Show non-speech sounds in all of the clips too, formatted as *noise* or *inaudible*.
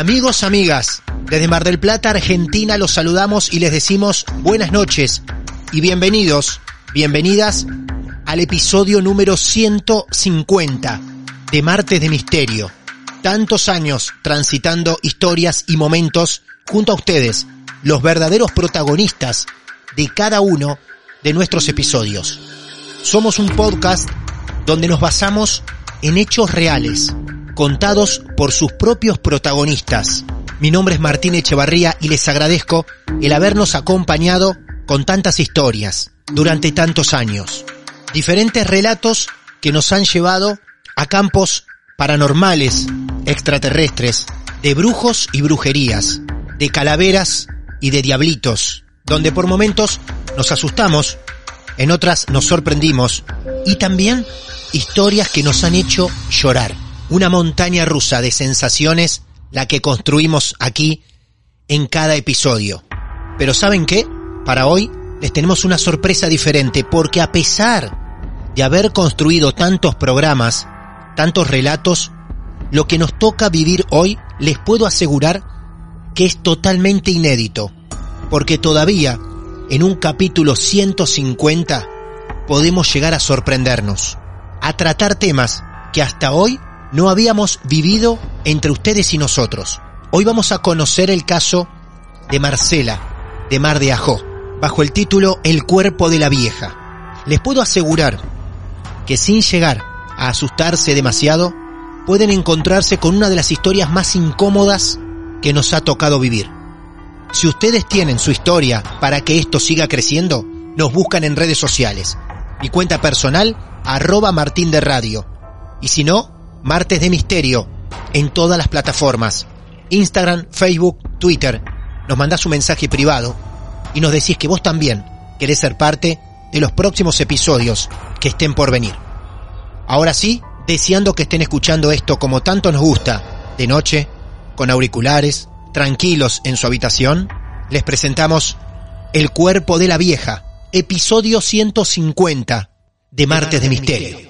Amigos, amigas, desde Mar del Plata, Argentina, los saludamos y les decimos buenas noches y bienvenidos, bienvenidas al episodio número 150 de Martes de Misterio. Tantos años transitando historias y momentos junto a ustedes, los verdaderos protagonistas de cada uno de nuestros episodios. Somos un podcast donde nos basamos en hechos reales, contados por sus propios protagonistas. Mi nombre es Martín Echevarría y les agradezco el habernos acompañado con tantas historias durante tantos años. Diferentes relatos que nos han llevado a campos paranormales, extraterrestres, de brujos y brujerías, de calaveras y de diablitos, donde por momentos nos asustamos, en otras nos sorprendimos y también historias que nos han hecho llorar una montaña rusa de sensaciones la que construimos aquí en cada episodio. Pero ¿saben qué? Para hoy les tenemos una sorpresa diferente porque a pesar de haber construido tantos programas, tantos relatos, lo que nos toca vivir hoy les puedo asegurar que es totalmente inédito, porque todavía en un capítulo 150 podemos llegar a sorprendernos, a tratar temas que hasta hoy no habíamos vivido entre ustedes y nosotros. Hoy vamos a conocer el caso de Marcela, de Mar de Ajó, bajo el título El cuerpo de la vieja. Les puedo asegurar que sin llegar a asustarse demasiado, pueden encontrarse con una de las historias más incómodas que nos ha tocado vivir. Si ustedes tienen su historia para que esto siga creciendo, nos buscan en redes sociales. Mi cuenta personal, arroba Martín de Radio. Y si no, Martes de Misterio en todas las plataformas. Instagram, Facebook, Twitter. Nos mandás un mensaje privado y nos decís que vos también querés ser parte de los próximos episodios que estén por venir. Ahora sí, deseando que estén escuchando esto como tanto nos gusta, de noche, con auriculares, tranquilos en su habitación, les presentamos El cuerpo de la vieja, episodio 150 de Martes de Misterio.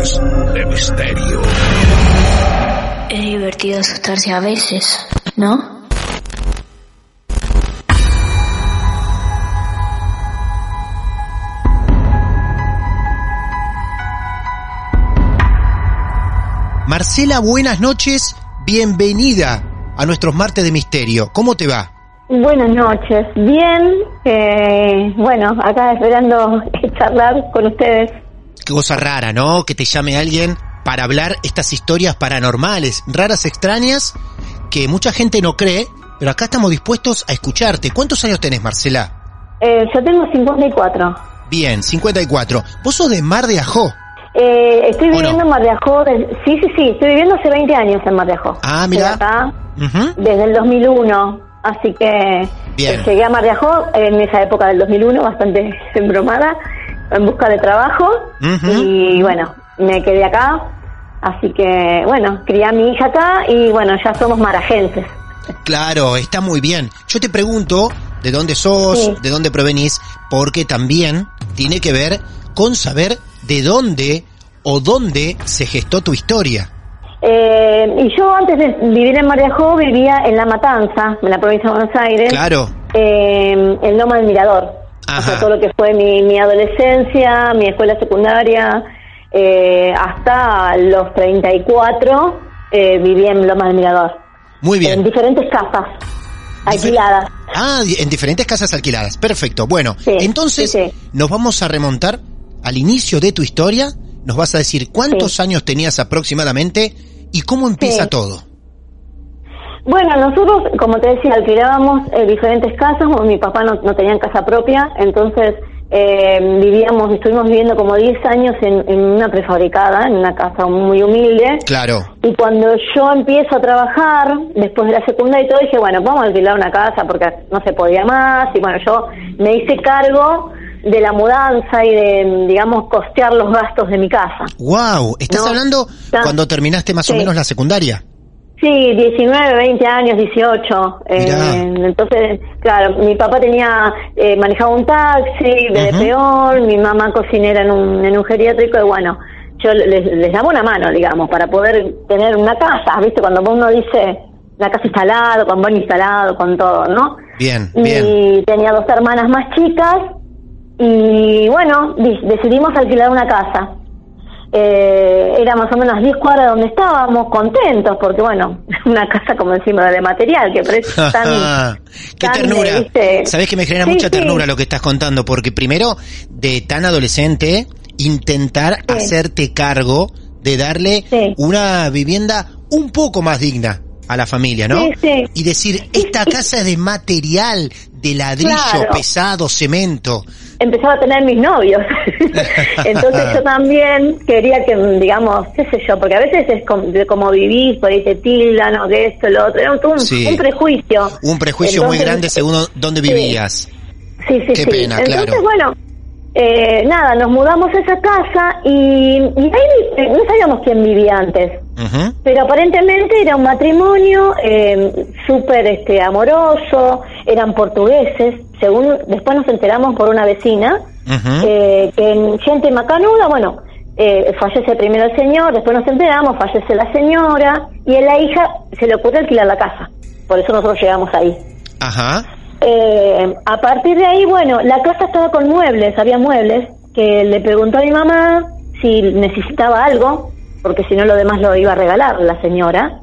De Misterio. Es divertido asustarse a veces, ¿no? Marcela, buenas noches, bienvenida a nuestros martes de misterio. ¿Cómo te va? Buenas noches, bien, eh, bueno, acá esperando *laughs* charlar con ustedes. Cosa rara, ¿no? Que te llame alguien para hablar estas historias paranormales, raras, extrañas, que mucha gente no cree, pero acá estamos dispuestos a escucharte. ¿Cuántos años tenés, Marcela? Eh, yo tengo 54. Bien, 54. Vos sos de Mar de Ajó. Eh, estoy viviendo en Mar de Ajó, de- sí, sí, sí, estoy viviendo hace 20 años en Mar de Ajó. Ah, mira. acá Ujú. desde el 2001. así que Bien. llegué a Mar de Ajó en esa época del 2001, bastante *laughs* embromada, en busca de trabajo y bueno, me quedé acá, así que bueno, crié a mi hija acá y bueno, ya somos marajenses. Claro, está muy bien. Yo te pregunto de dónde sos, Sí. de dónde provenís, porque también tiene que ver con saber de dónde o dónde se gestó tu historia. Eh, y yo antes de vivir en Mar de Ajó vivía en La Matanza, en la provincia de Buenos Aires. Claro. eh, en Loma del Mirador. O Ajá. sea, todo lo que fue mi, mi adolescencia, mi escuela secundaria, eh, hasta los 34 eh, viví en Loma del Mirador. Muy En bien. diferentes casas alquiladas. Ah, en diferentes casas alquiladas. Perfecto. Bueno, Sí, entonces sí, sí. nos vamos a remontar al inicio de tu historia. Nos vas a decir cuántos años tenías aproximadamente y cómo empieza todo. Bueno, nosotros, como te decía, alquilábamos eh, diferentes casas. mi papá no, no tenía casa propia, entonces eh, vivíamos, estuvimos viviendo como 10 años en, en una prefabricada, en una casa muy humilde. Claro. Y cuando yo empiezo a trabajar, después de la secundaria y todo, dije, bueno, vamos a alquilar una casa porque no se podía más. Y bueno, yo me hice cargo de la mudanza y de, digamos, costear los gastos de mi casa. Wow, ¿estás No, hablando cuando terminaste más o menos la secundaria? Sí, 19, 20 años, 18. eh, entonces, claro, mi papá tenía, eh, manejaba un taxi de peor, mi mamá cocinera en un, en un geriátrico y bueno, yo les, les daba una mano, digamos, para poder tener una casa, ¿viste? Cuando uno dice la casa instalado, con baño instalado, con todo, ¿no? Bien, y bien. tenía dos hermanas más chicas y bueno, di- decidimos alquilar una casa. Eh, era más o menos 10 cuadras donde estábamos, contentos, porque bueno, *laughs* una casa como decimos de material, que parece *laughs* tan... Qué tan, ternura. ¿viste? Sabes que me genera Sí, mucha sí. ternura lo que estás contando, porque primero, de tan adolescente, intentar Sí. hacerte cargo de darle una vivienda un poco más digna a la familia, ¿no? Sí, sí. Y decir, esta casa es de material, de ladrillo, Claro. pesado, cemento. empezaba a tener mis novios. *laughs* Entonces yo también quería que, digamos, qué sé yo, porque a veces es como, de vivís, por ahí te tildan o de esto, lo otro, era un, un- Sí. un prejuicio. Un prejuicio muy grande según dónde vivías. Sí, sí, Qué sí. pena, Entonces, claro. bueno, eh, nada, nos mudamos a esa casa y, y ahí eh, no sabíamos quién vivía antes. Pero aparentemente era un matrimonio eh, súper este, amoroso, eran portugueses, según después nos enteramos por una vecina, Ujú. eh, que en gente macanuda, bueno, eh, fallece primero el señor, después nos enteramos, fallece la señora, y a la hija se le ocurre alquilar la casa, por eso nosotros llegamos ahí. Ajá. Eh, a partir de ahí, bueno, la casa estaba con muebles, había muebles, que le preguntó a mi mamá si necesitaba algo, porque si no lo demás lo iba a regalar la señora.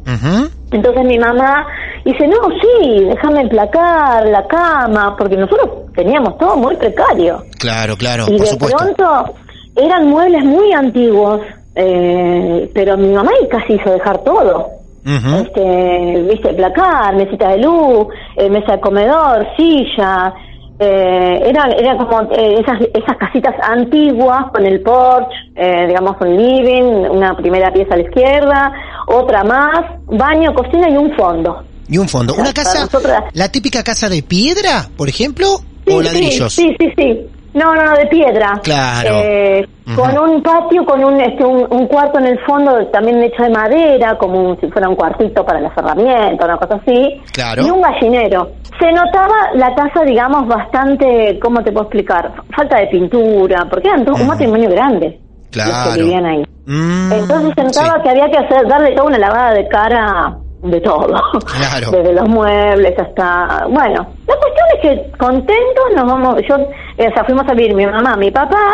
Entonces mi mamá dice, no, sí, déjame emplacar la cama, porque nosotros teníamos todo muy precario. Claro, claro, y por de supuesto. pronto eran muebles muy antiguos, eh, pero mi mamá casi hizo dejar todo. Este, viste, placar, mesita de luz, eh, mesa de comedor, silla, eh, eran, eran como eh, esas, esas casitas antiguas con el porch, eh, digamos un living, una primera pieza a la izquierda, otra más, baño, cocina y un fondo. Y un fondo. ¿Una casa, la típica casa de piedra, por ejemplo, Sí, o ladrillos? Sí, sí, sí. No, no, no, de piedra. Claro. Eh. Con un patio, con un, este, un, un cuarto en el fondo también hecho de madera, como un- si fuera un cuartito para las herramientas, una cosa así. Claro. Y un gallinero. Se notaba la casa, digamos, bastante, ¿cómo te puedo explicar? Falta de pintura, porque eran todos un matrimonio grande. Los Claro. que vivían ahí. Mm, Entonces se notaba sí. que había que hacer, darle toda una lavada de cara de todo. Claro. Desde los muebles hasta... Bueno, la cuestión es que contentos nos vamos... Yo, eh, o sea, fuimos a vivir mi mamá, mi papá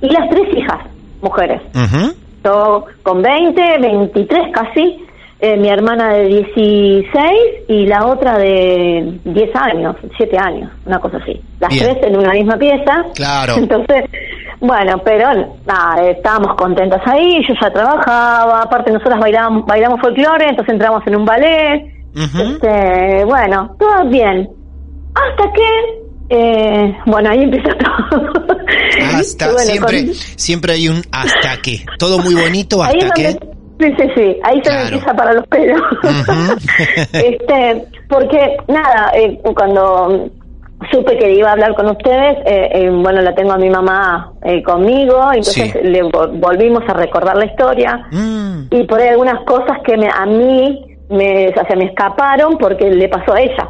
y las tres hijas, mujeres. Yo con 20, 23 casi, eh, mi hermana de 16 y la otra de 10 años, 7 años, una cosa así. Las Bien. tres en una misma pieza. Claro. *laughs* Entonces, bueno, pero nada, estábamos contentas ahí, yo ya trabajaba, aparte nosotras bailamos, bailamos folclore, entonces entramos en un ballet. Este, bueno, todo bien. Hasta que, eh, bueno, ahí empieza todo. Hasta *laughs* bueno, siempre, con- siempre hay un hasta que. Todo muy bonito hasta que. Sí, sí, sí, ahí se me empieza para los pelos. *laughs* este, porque, nada, eh, cuando supe que iba a hablar con ustedes, eh, eh, bueno, la tengo a mi mamá conmigo, entonces le volvimos a recordar la historia mm. y por ahí algunas cosas que me, a mí me, o sea, me escaparon porque le pasó a ella.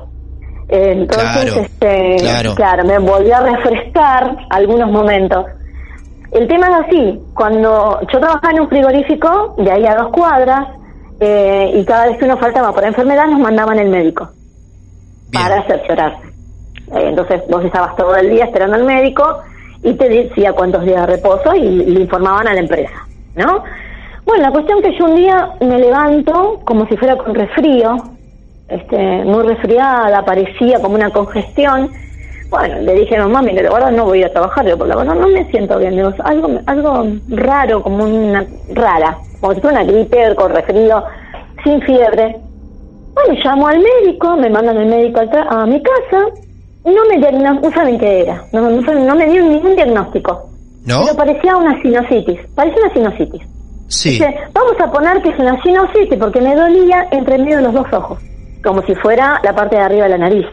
Entonces, este, claro, me volvió a refrescar algunos momentos. El tema es así, cuando yo trabajaba en un frigorífico, de ahí a dos cuadras, eh, y cada vez que uno faltaba por enfermedad nos mandaban el médico para cerciorarse. Eh, entonces vos estabas todo el día esperando al médico y te decía cuántos días de reposo y le informaban a la empresa, ¿no? Bueno, la cuestión que yo un día me levanto como si fuera con resfrío, este, muy resfriada, parecía como una congestión, bueno, le dije a mamá, mire, la verdad no voy a trabajar, yo por la verdad no me siento bien, digo, algo, algo raro, como una rara, como si fuera una gripe con resfrío, sin fiebre. Bueno, llamo al médico, me mandan el médico a, mi casa, no me era, no, no, me dio ningún diagnóstico. ¿No? Pero parecía una sinusitis, parecía una sinusitis. Sí. Dice, vamos a poner que es una sinusitis porque me dolía entre medio de los dos ojos, como si fuera la parte de arriba de la nariz.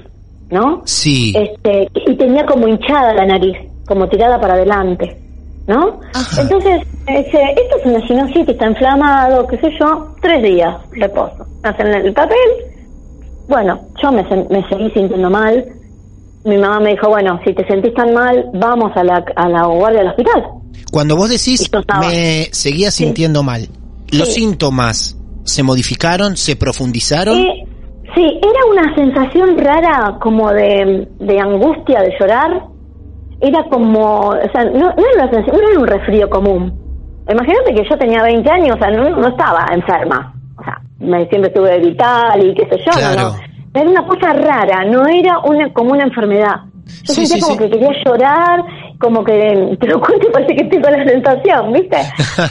¿no? Sí. Este, y tenía como hinchada la nariz, como tirada para adelante, ¿no? Entonces, dice, esto es una sinusitis, está inflamado, qué sé yo, tres días reposo. Hacen el papel. Bueno, yo me, me seguí sintiendo mal. Mi mamá me dijo, bueno, si te sentís tan mal, vamos a la, a la guardia del hospital. Cuando vos decís, me seguía sintiendo mal, ¿los síntomas se modificaron, se profundizaron? Sí, era una sensación rara como de, de angustia, de llorar. Era como, o sea, no, era, una no era un resfrío común. Imagínate que yo tenía 20 años, o sea, no, estaba enferma. O sea, me, siempre estuve vital y qué sé yo. No, Era una cosa rara, no era una como una enfermedad. Yo sentía como que quería llorar, como que, te lo cuento y *laughs* parece que tengo la sensación, ¿viste?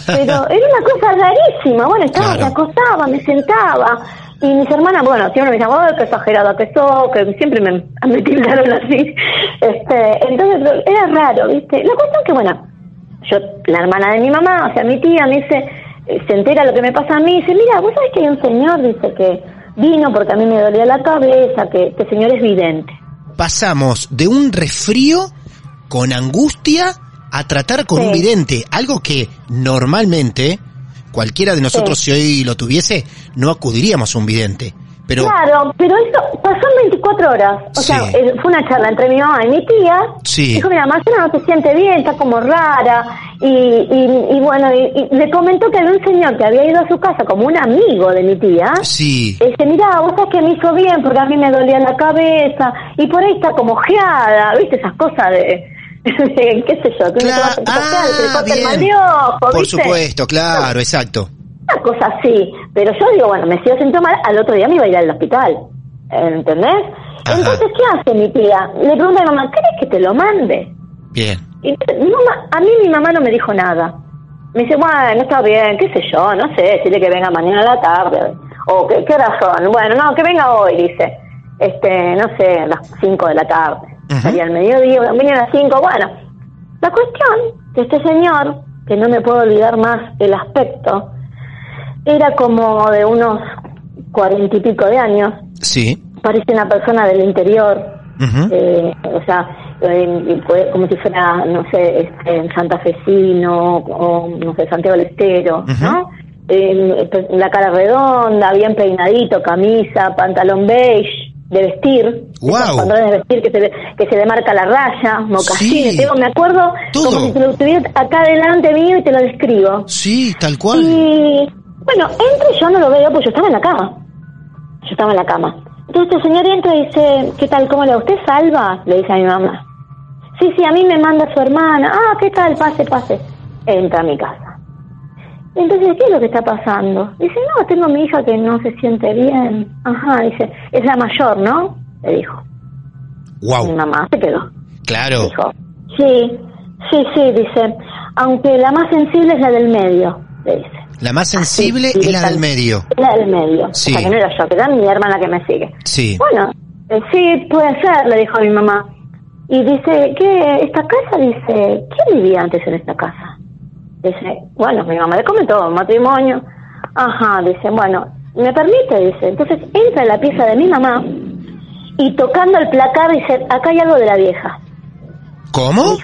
Pero *laughs* era una cosa rarísima. Bueno, estaba, me acostaba, me sentaba y mis hermanas, bueno, siempre me decían, oh, qué exagerada que sos, que siempre me, me tildaron así. Este, entonces, era raro, ¿viste? La cuestión es que, bueno, yo, la hermana de mi mamá, o sea, mi tía, me dice, eh, se entera lo que me pasa a mí, y dice, mira, vos sabés que hay un señor, dice, que vino porque a mí me dolía la cabeza, que este señor es vidente. Pasamos de un resfrío con angustia a tratar con un vidente, algo que normalmente cualquiera de nosotros si hoy lo tuviese, no acudiríamos a un vidente. Pero... Claro, pero eso pasó en 24 horas. O sea, eh, fue una charla entre mi mamá y mi tía. Sí. Dijo, mira, Marcela no se siente bien, está como rara. Y, y, bueno, y, le comentó que había un señor que había ido a su casa como un amigo de mi tía. Sí. Y dice, mira, vos sabés que me hizo bien porque a mí me dolía la cabeza. Y por ahí está como geada, ¿viste? Esas cosas de *laughs* qué sé yo, que claro. ah, Por supuesto, claro, exacto. Una cosa así, pero yo digo, bueno, me sigo sintiendo mal, al otro día me iba a ir al hospital, ¿entendés? Entonces, ¿qué hace mi tía? Le pregunta a mi mamá, ¿querés que te lo mande? Bien. Y mi mamá, a mí mi mamá no me dijo nada. Me dice, bueno, está bien, qué sé yo, no sé, decirle que venga mañana a la tarde. O qué, qué razón. Bueno, no, que venga hoy, dice. Este, no sé, a las 5 de la tarde. Salía al mediodía, venía a las 5. Bueno, la cuestión de este señor, que no me puedo olvidar más el aspecto, era como de unos cuarenta y pico de años. Sí. Parece una persona del interior. eh, o sea, como si fuera, no sé, este, Santa Fecino o, no sé, Santiago del Estero, ¿no? la cara redonda, bien peinadito, camisa, pantalón beige, de vestir, wow. pantalones de vestir que se, que se le marca la raya, mocasines, me acuerdo como si lo tuviera acá delante mío y te lo describo. Sí, tal cual. Y bueno, entro y yo no lo veo, pues yo estaba en la cama. Yo estaba en la cama. Entonces el señor entra y dice, ¿qué tal? ¿Cómo le ¿Usted salva? Le dice a mi mamá. Sí, sí, a mí me manda su hermana. Ah, ¿qué tal? Pase, pase. Entra a mi casa. Entonces, ¿qué es lo que está pasando? Dice, no, tengo a mi hija que no se siente bien. Ajá, dice, es la mayor, ¿no? Le dijo. Wow. Mi mamá se quedó. Claro. Dijo, sí, sí, sí, dice, aunque la más sensible es la del medio, le dice. La más sensible es la del medio. La del medio. Sí. O sea, que no era yo, que era mi hermana que me sigue. Sí. Bueno, eh, sí, puede ser, le dijo a mi mamá. Y dice, ¿qué? ¿Esta casa? Dice, ¿quién vivía antes en esta casa? Dice, bueno, mi mamá le comentó matrimonio. Ajá, dice, bueno, ¿me permite? Dice, entonces entra en la pieza de mi mamá y tocando el placar dice, acá hay algo de la vieja. ¿Cómo?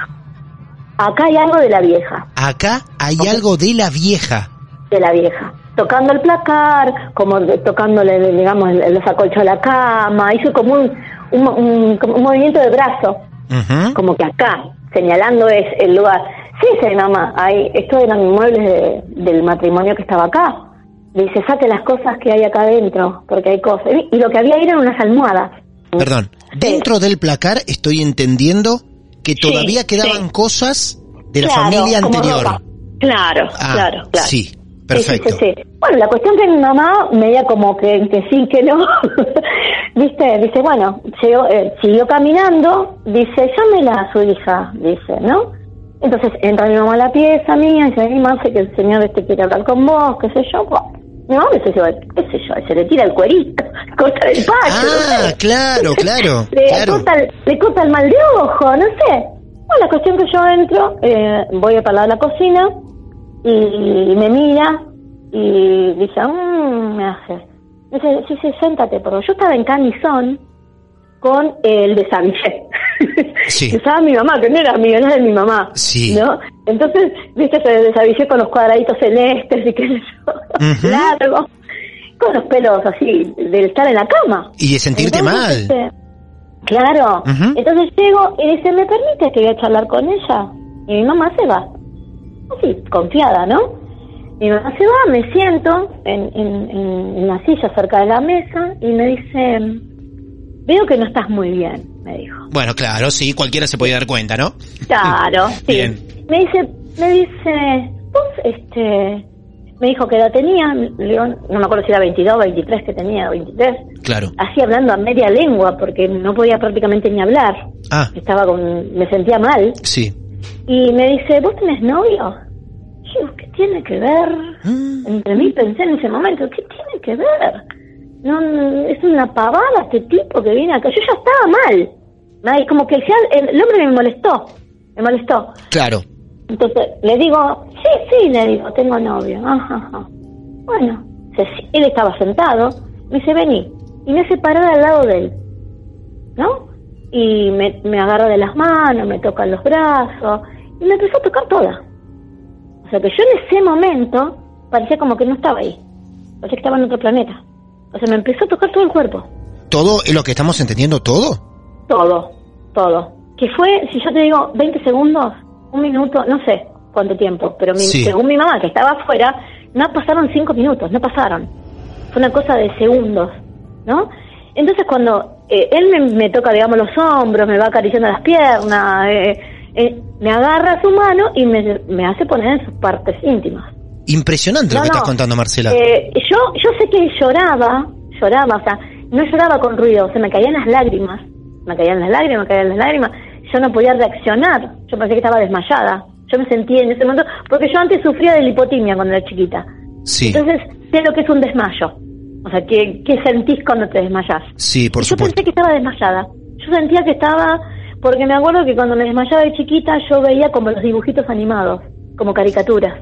Acá hay algo de la vieja. Acá hay algo de la vieja. De la vieja. Tocando el placar, como tocándole, digamos, los acolchos de la cama, hizo como un, un, un- un movimiento de brazo, como que acá, señalando es el lugar. Sí, dice mamá, ahí, estos eran muebles de- del matrimonio que estaba acá. Dice, saque las cosas que hay acá adentro, porque hay cosas. Y, lo que había ahí eran unas almohadas. Perdón, dentro del placar estoy entendiendo que todavía Sí, quedaban sí. cosas de la Claro, familia anterior. Claro, Ah, claro, claro. sí, perfecto. Sí, sí, sí, sí. Bueno, la cuestión que mi mamá media como que, que sí, que no, *laughs* viste, dice, bueno, llegó, eh, siguió caminando, dice, llámela a su hija, dice, ¿no? Entonces entra mi mamá a la pieza mía y dice, mi mamá, sé que el señor este quiere hablar con vos, qué sé yo, bueno, mi mamá dice, qué sé yo, se le tira el cuerito, *laughs* corta el pacho, Ah, sé. claro, claro, *laughs* le, claro. corta el, le corta el mal de ojo, no sé. Bueno, la cuestión que yo entro, eh, voy a para la cocina y, me mira y dice, mmm, me hace. Dice, sí, sí, siéntate, porque yo estaba en camisón con el desabillé. *laughs* Sí. *laughs* que usaba mi mamá, que no era mío, no era de mi mamá. Sí. ¿no? Entonces, viste, ese desabillé con los cuadraditos celestes y qué sé yo, largo, con los pelos así, de estar en la cama. Y de sentirte Entonces, mal. claro. Entonces llego y dice, ¿me permite que voy a charlar con ella? Y mi mamá se va. Así, confiada, ¿no? Mi mamá se va, me siento en, en, en- en la silla cerca de la mesa y me dice, veo que no estás muy bien, me dijo. Bueno, claro, sí, cualquiera se puede dar cuenta, ¿no? Claro, *laughs* sí. Bien. Me dice, me dice, vos, este, me dijo que edad tenía, digo, no me acuerdo si era 22, 23 que tenía, 23 Claro. así hablando a media lengua porque no podía prácticamente ni hablar. Ah, Estaba con, me sentía mal. sí. Y me dice, ¿vos tenés novio? Y Yo, ¿qué tiene que ver? Mm, Entre mí pensé en ese momento, ¿qué tiene que ver? No, no, es una pavada este tipo que viene acá. Yo ya estaba mal. Como que el, el hombre me molestó. Me molestó. Claro. Entonces le digo, sí, sí, le digo, tengo novio. Ajá, ajá. Bueno, se- él estaba sentado, me dice, vení. Y me hace parar al lado de él, ¿no? Y me, me agarra de las manos, me toca los brazos, y me empezó a tocar toda. O sea que yo en ese momento parecía como que no estaba ahí. Parecía que estaba en otro planeta. O sea, me empezó a tocar todo el cuerpo. ¿Todo es lo que estamos entendiendo? ¿Todo? Todo, todo. Que fue, si yo te digo 20 segundos, un minuto, no sé cuánto tiempo, pero mi- Sí. según mi mamá, que estaba afuera, no pasaron cinco minutos, no pasaron. Fue una cosa de segundos, ¿no? Entonces cuando eh, él me, me toca, digamos, los hombros, me va acariciando las piernas, eh, eh, me agarra su mano y me, me hace poner en sus partes íntimas. Impresionante lo que no. estás contando, Marcela. Eh, yo, yo sé que lloraba, lloraba, o sea, no lloraba con ruido, se me caían las lágrimas, me caían las lágrimas, me caían las lágrimas, yo no podía reaccionar, yo pensé que estaba desmayada, yo me sentía en ese momento, porque yo antes sufría de lipotimia cuando era chiquita, sí, entonces sé lo que es un desmayo, o sea, ¿qué, qué sentís cuando te desmayás? sí, por yo supuesto. pensé que estaba desmayada, yo sentía que estaba, porque me acuerdo que cuando me desmayaba de chiquita yo veía como los dibujitos animados, como caricaturas,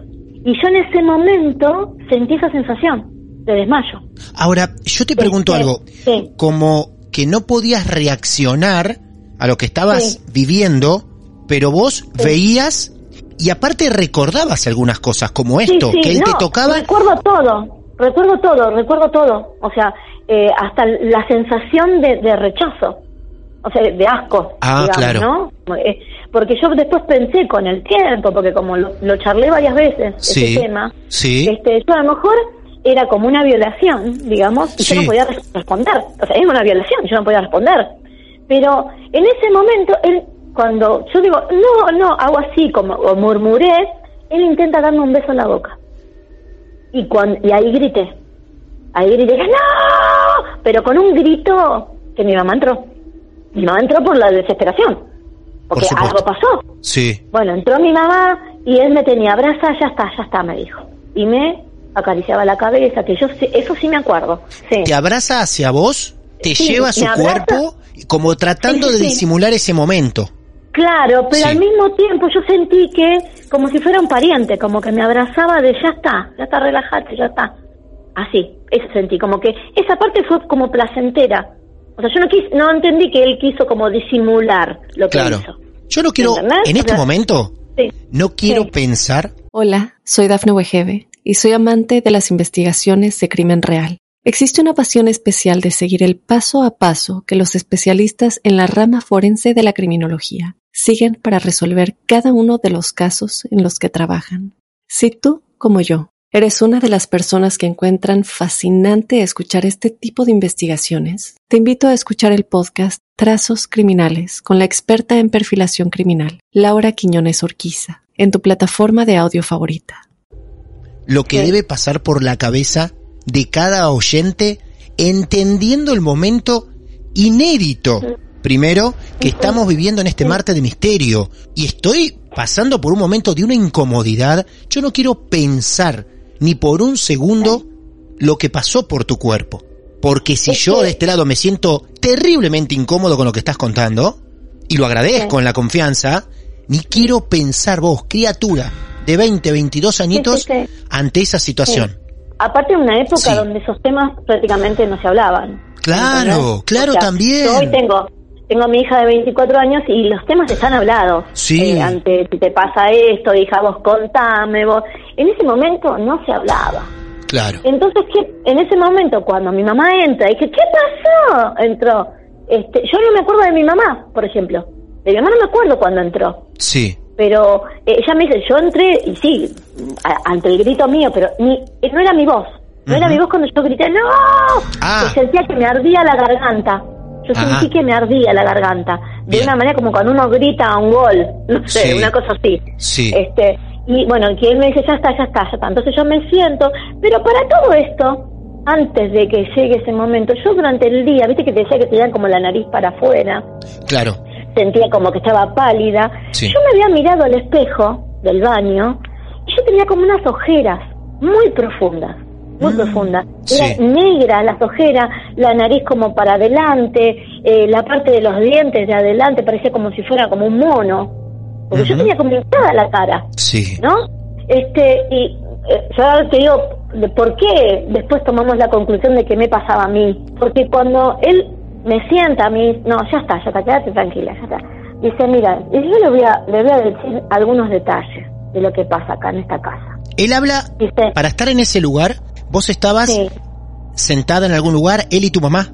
y yo en ese momento sentí esa sensación de desmayo. Ahora, yo te pregunto Sí, algo. sí. Como que no podías reaccionar a lo que estabas viviendo, pero vos veías y aparte recordabas algunas cosas como esto, que él no, te tocaba. Recuerdo todo, recuerdo todo, recuerdo todo. O sea, eh, hasta la sensación de, de rechazo, o sea, de asco. Ah, digamos, claro. ¿no? Eh, porque yo después pensé con el tiempo, porque como lo, lo charlé varias veces, Sí, ese tema, sí. este, yo a lo mejor era como una violación, digamos, y Sí. yo no podía res- responder. O sea, era una violación, yo no podía responder. Pero en ese momento, él, cuando yo digo, no, no, hago así, como o murmuré, él intenta darme un beso en la boca. Y, cuando, y ahí grité. Ahí grité, ¡no! Pero con un grito que mi mamá entró. Mi mamá entró por la desesperación. Porque algo pasó. Sí. Bueno, entró mi mamá y él me tenía abraza, ya está, ya está, me dijo. Y me acariciaba la cabeza, que yo eso sí me acuerdo. Sí. Te abraza hacia vos, te Sí, lleva a su abraza. cuerpo, como tratando Sí, de disimular ese momento. Claro, pero Sí. al mismo tiempo yo sentí que, como si fuera un pariente, como que me abrazaba de ya está, ya está, relájate, ya está. así, eso sentí, como que esa parte fue como placentera. O sea, yo no, quis, no entendí que él quiso como disimular lo que Claro. hizo. Yo no quiero, ¿Entendés? en O este sea, momento, Sí. no quiero Sí. pensar Hola, soy Dafne Wegebe y soy amante de las investigaciones de crimen real. Existe una pasión especial de seguir el paso a paso que los especialistas en la rama forense de la criminología siguen para resolver cada uno de los casos en los que trabajan. Si tú, como yo, eres una de las personas que encuentran fascinante escuchar este tipo de investigaciones, te invito a escuchar el podcast Trazos Criminales con la experta en perfilación criminal, Laura Quiñones Orquiza, en tu plataforma de audio favorita. lo que debe pasar por la cabeza de cada oyente entendiendo el momento inédito. Primero, que estamos viviendo en este martes de misterio y estoy pasando por un momento de una incomodidad. Yo no quiero pensar ni por un segundo lo que pasó por tu cuerpo. Porque si yo de este lado me siento terriblemente incómodo con lo que estás contando, y lo agradezco en la confianza, ni quiero pensar vos, criatura de 20, 22 añitos, ante esa situación. Aparte de una época Sí. donde esos temas prácticamente no se hablaban. Claro, claro, también. Yo hoy tengo, tengo a mi hija de 24 años y los temas están hablados. Sí. Eh, ante si te pasa esto, hija, vos contame, vos. En ese momento no se hablaba. Claro. Entonces, ¿qué? en ese momento, cuando mi mamá entra que, ¿qué pasó? Entró. Este, yo no me acuerdo de mi mamá, por ejemplo. De mi mamá no me acuerdo cuando entró. Sí. Pero eh, ella me dice, yo entré, y sí, a- ante el grito mío, pero ni, no era mi voz. No era mi voz cuando yo grité, ¡no! Ah. Sentía que me ardía la garganta. Yo Ajá. sentí que me ardía la garganta. De Bien. una manera como cuando uno grita a un gol. No sé, Sí. una cosa así. Sí. Este, y bueno, que él me dice, ya está, ya está, ya está. Entonces yo me siento, pero para todo esto, antes de que llegue ese momento, yo durante el día, viste que te decía que tenían como la nariz para afuera, Claro. sentía como que estaba pálida. Sí. Yo me había mirado al espejo del baño y yo tenía como unas ojeras muy profundas, muy Mm, profundas. sí. Eran negras las ojeras, la nariz como para adelante, eh, la parte de los dientes de adelante parecía como si fuera como un mono. Porque yo Ujú. tenía como hinchada la cara. Sí. ¿no? Este, y eh, yo te digo por qué después tomamos la conclusión de que me pasaba a mí. Porque cuando él me sienta a mí, no, ya está, ya está, quédate tranquila, ya está. Dice, mira, y yo le voy, a, le voy a decir algunos detalles de lo que pasa acá en esta casa. Él habla, Dice, para estar en ese lugar, vos estabas sí, sentada en algún lugar, él y tu mamá.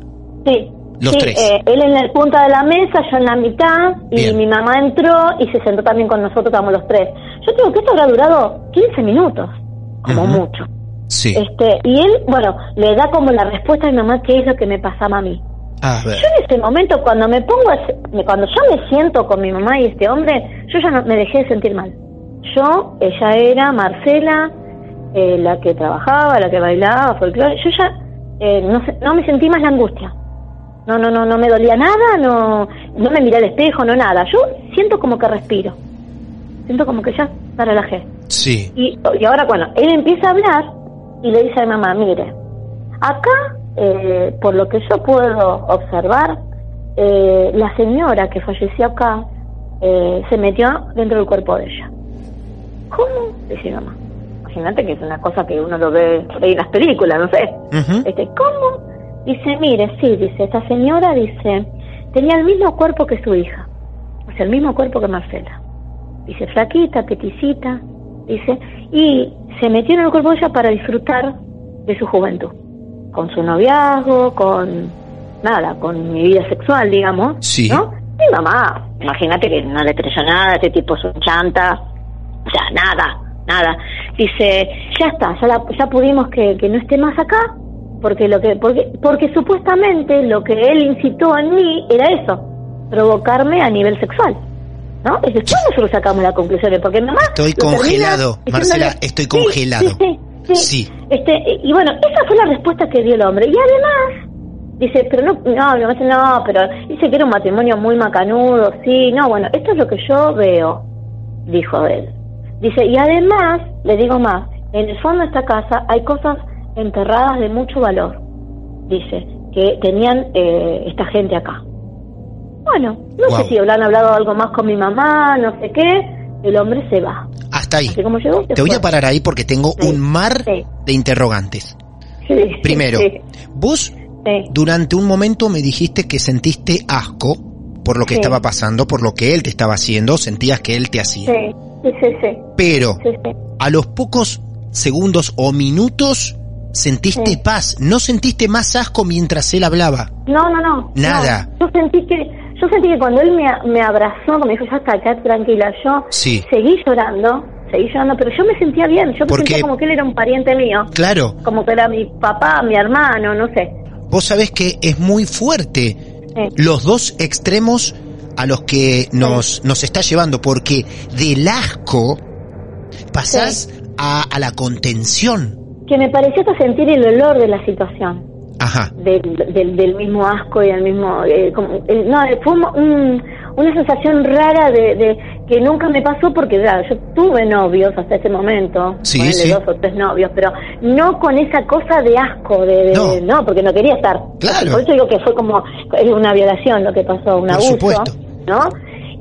sí. Los sí, tres. eh, él en la punta de la mesa, yo en la mitad, y mi mamá entró y se sentó también con nosotros, estábamos los tres. Yo creo que esto habrá durado 15 minutos, como mucho. Sí. Este, y él, bueno, le da como la respuesta a mi mamá qué es lo que me pasaba a mí. A ver. Yo en ese momento, cuando me pongo, a cuando yo me siento con mi mamá y este hombre, yo ya no, me dejé de sentir mal. Yo, ella era Marcela, eh, la que trabajaba, la que bailaba, folclore. Yo ya eh, no, no me sentí más la angustia. No, no, no, no me dolía nada, no, no me miré al espejo, no nada. Yo siento como que respiro. Siento como que ya me relajé. Sí. Y, y ahora, bueno, él empieza a hablar y le dice a mi mamá, mire, acá, eh, por lo que yo puedo observar, eh, la señora que falleció acá eh, se metió dentro del cuerpo de ella. ¿Cómo? Dice mamá. Imagínate que es una cosa que uno lo ve por ahí en las películas, no sé. Ujú. Este, ¿Cómo? Dice, mire, sí, dice, esta señora, dice, tenía el mismo cuerpo que su hija, o sea, el mismo cuerpo que Marcela. Dice, flaquita, peticita, dice, y se metió en el cuerpo de ella para disfrutar de su juventud, con su noviazgo, con nada, con mi vida sexual, digamos, Sí. ¿no? Mi mamá, imagínate que no le creyó nada, este tipo es un chanta, o sea, nada, nada. Dice, ya está, ya, la- ya pudimos que, que no esté más acá, porque lo que porque, porque supuestamente lo que él incitó en mí era eso, provocarme a nivel sexual. ¿No? Y después nosotros sacamos las conclusiones, porque mamá... Estoy congelado, diciéndole- Marcela, estoy congelado. Sí, sí, sí. Sí. Este, y bueno, esa fue la respuesta que dio el hombre. Y además, dice, pero no, no, no, no, pero dice que era un matrimonio muy macanudo, sí, no, bueno, esto es lo que yo veo, dijo él. Dice, y además, le digo más, en el fondo de esta casa hay cosas enterradas de mucho valor, dice, que tenían eh, esta gente acá. Bueno, no sé si habrán hablado algo más con mi mamá, no sé qué, el hombre se va. Hasta ahí. Como llegó, Te voy fue. a parar ahí porque tengo Sí, un mar sí. de interrogantes. Sí, Primero, vos durante un momento me dijiste que sentiste asco por lo que estaba pasando, por lo que él te estaba haciendo, sentías que él te hacía. Sí, sí, sí, Pero a los pocos segundos o minutos sentiste paz, no sentiste más asco mientras él hablaba. No, no, no. Nada. no. Yo sentí que, yo sentí que cuando él me, me abrazó, me dijo, ya está, quédate tranquila, yo seguí llorando, seguí llorando, pero yo me sentía bien, yo me Porque- sentía como que él era un pariente mío, Claro, como que era mi papá, mi hermano, no sé. vos sabés que es muy fuerte los dos extremos a los que nos, nos está llevando, porque del asco pasás a, a la contención. Que me pareció hasta sentir el olor de la situación. Ajá. del, del, del mismo asco y del mismo eh, como, eh, no eh, fue un- un- una sensación rara de, de que nunca me pasó porque claro, yo tuve novios hasta ese momento Sí, sí. dos o tres novios pero no con esa cosa de asco de, de- No. porque no quería estar Claro. por eso digo que fue como es una violación lo que pasó un Por abuso supuesto. No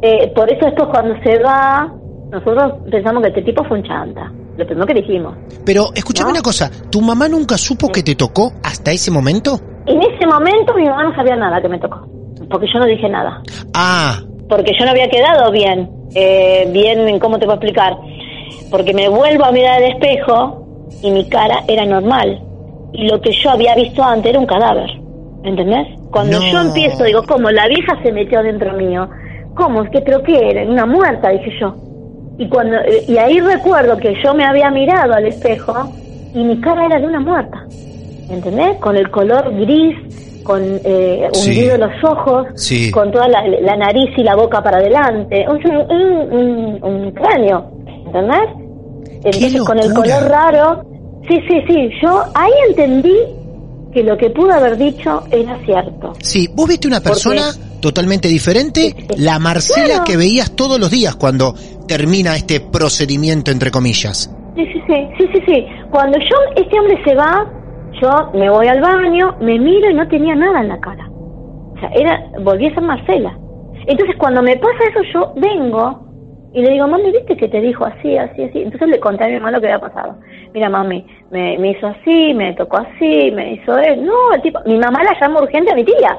Eh, por eso esto cuando se va nosotros pensamos que este tipo fue un chanta lo primero que dijimos. Pero escúchame ¿No? una cosa, ¿tu mamá nunca supo que te tocó hasta ese momento? en ese momento mi mamá no sabía nada que me tocó porque yo no dije nada. Ah, porque yo no había quedado bien, eh, bien en cómo te puedo explicar, porque me vuelvo a mirar al espejo y mi cara era normal. Y lo que yo había visto antes era un cadáver, ¿entendés? Cuando No. yo empiezo, digo, ¿cómo? La vieja se metió dentro mío, ¿cómo? ¿Es que pero qué era? Una muerta, dije yo. Y cuando eh, y ahí recuerdo que yo me había mirado al espejo y mi cara era de una muerta, ¿entendés? Con el color gris, con eh, Sí. hundido los ojos, Sí. con toda la, la nariz y la boca para adelante, un, un, un- un cráneo, ¿entendés? Entonces con el color raro, sí, sí, sí, yo ahí entendí que lo que pudo haber dicho era cierto. sí, vos viste una persona totalmente diferente, la Marcela Claro. que veías todos los días cuando termina este procedimiento, entre comillas. Sí, sí, sí, sí, sí, sí. Cuando yo, este hombre se va, yo me voy al baño, me miro y no tenía nada en la cara. O sea, era, volví a ser Marcela. Entonces cuando me pasa eso, yo vengo y le digo, mami, ¿viste que te dijo así, así, así? Entonces le conté a mi mamá lo que había pasado. Mira, mami, me, me hizo así, me tocó así, me hizo él. No, el tipo, mi mamá la llama urgente a mi tía.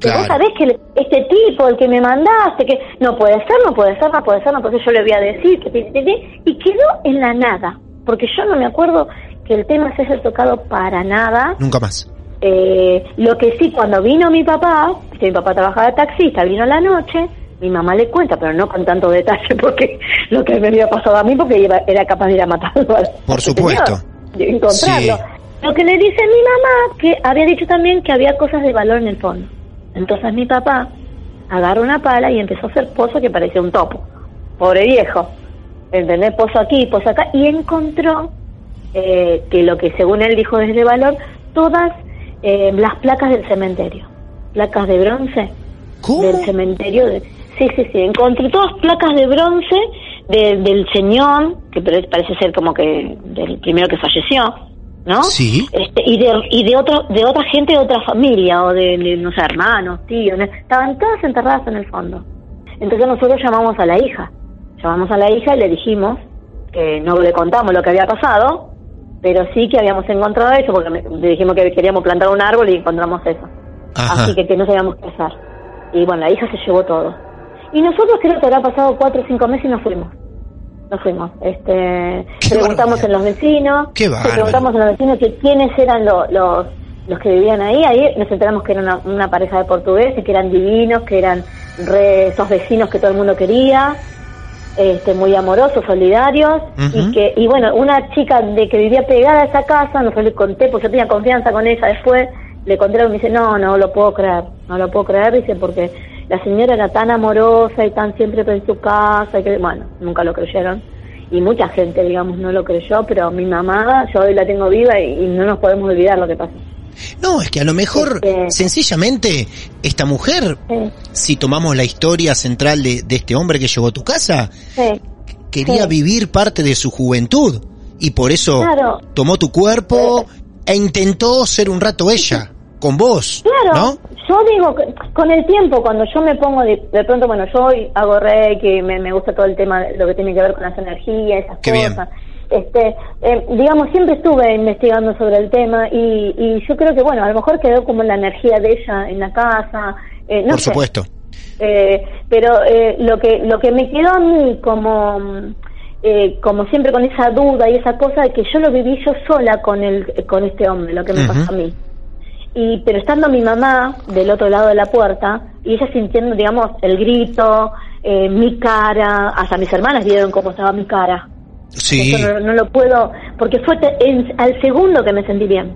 Que Claro. vos sabés que este tipo, el que me mandaste, que no puede ser, no puede ser, no puede ser, no puede ser, yo le voy a decir, que ti, y quedó en la nada, porque yo no me acuerdo que el tema se haya tocado para nada. Nunca más. Eh, lo que sí, cuando vino mi papá, que mi papá trabajaba de taxista, vino la noche, mi mamá le cuenta, pero no con tanto detalle, *laughs* porque lo que me había pasado a mí, porque iba- era capaz de ir a matarlo. al- Por supuesto. señor, de encontrarlo. Sí. Lo que le dice mi mamá, que había dicho también que había cosas de valor en el fondo. Entonces mi papá agarra una pala y empezó a hacer pozo que parecía un topo. Pobre viejo. ¿Entendés? Pozo aquí, pozo acá. Y encontró eh, que lo que según él dijo desde valor, todas eh, las placas del cementerio. Placas de bronce ¿Cómo? del cementerio. De, sí, sí, sí. Encontré todas placas de bronce de- del señor, que pare- parece ser como que del primero que falleció, ¿no? Sí. Este, y de, y de, otro, de otra gente de otra familia, o de, de, no sé, hermanos, tíos, estaban todas enterradas en el fondo. Entonces nosotros llamamos a la hija. Llamamos a la hija y le dijimos que no le contamos lo que había pasado, pero sí que habíamos encontrado eso, porque le dijimos que queríamos plantar un árbol y encontramos eso. Ajá. Así que, que no sabíamos qué hacer. Y bueno, la hija se llevó todo. Y nosotros creo que habrá pasado cuatro o cinco meses y nos fuimos. Nos fuimos. Este, preguntamos en los vecinos. Preguntamos en los vecinos que quiénes eran lo- los, los que vivían ahí. Ahí nos enteramos que era una, una pareja de portugueses, que eran divinos, que eran re, esos vecinos que todo el mundo quería. Este, muy amorosos, solidarios y que y bueno una chica de que vivía pegada a esa casa no le conté porque yo tenía confianza con ella después le conté algo y me dice no no lo puedo creer no lo puedo creer dice porque la señora era tan amorosa y tan siempre en su casa y que bueno nunca lo creyeron y mucha gente digamos no lo creyó pero mi mamá yo hoy la tengo viva y, y no nos podemos olvidar lo que pasó No, es que a lo mejor, Este- sencillamente, esta mujer, sí si tomamos la historia central de, de este hombre que llegó a tu casa, sí quería Sí. vivir parte de su juventud y por eso Claro. tomó tu cuerpo e intentó ser un rato ella, con vos, Claro, ¿no? Yo digo, que con el tiempo, cuando yo me pongo de, de pronto, bueno, yo hago reiki, me, me gusta todo el tema de lo que tiene que ver con las energías, esas Qué bien. cosas. este, eh, digamos, siempre estuve investigando sobre el tema y, y, yo creo que, bueno, a lo mejor quedó como la energía de ella en la casa. Eh, no Por supuesto. Eh, pero eh, lo que lo que me quedó a mí como eh, como siempre con esa duda y esa cosa de que yo lo viví yo sola con el con este hombre, lo que me pasó a mí. Y pero estando mi mamá del otro lado de la puerta y ella sintiendo, digamos, el grito, eh, mi cara, hasta mis hermanas vieron cómo estaba mi cara. Sí. Eso no, no lo puedo, porque fue te- en- al segundo que me sentí bien.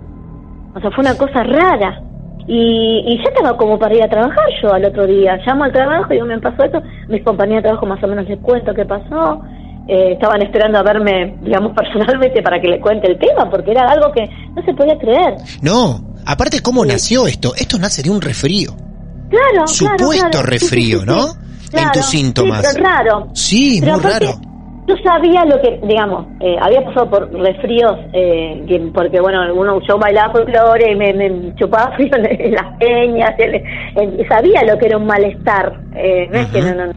O sea, fue una cosa rara. Y, y ya estaba como para ir a trabajar yo al otro día. Llamo al trabajo y digo, me pasó esto. Mis compañeros de trabajo más o menos les cuento qué pasó. Eh, estaban esperando a verme, digamos, *laughs* personalmente para que les cuente el tema, porque era algo que no se podía creer. No, aparte cómo nació esto. Esto nace de un resfrío. Claro, Supuesto claro. Resfrío, ¿no? En tus síntomas. Sí, pero raro. Sí, Pero muy aparte, raro. Yo sabía lo que, digamos, eh, había pasado por resfríos, eh, que- porque bueno, uno, yo bailaba folclore y me, me chupaba *laughs* frío en, las peñas, en- en- sabía lo que era un malestar, eh, no es que no, no, no.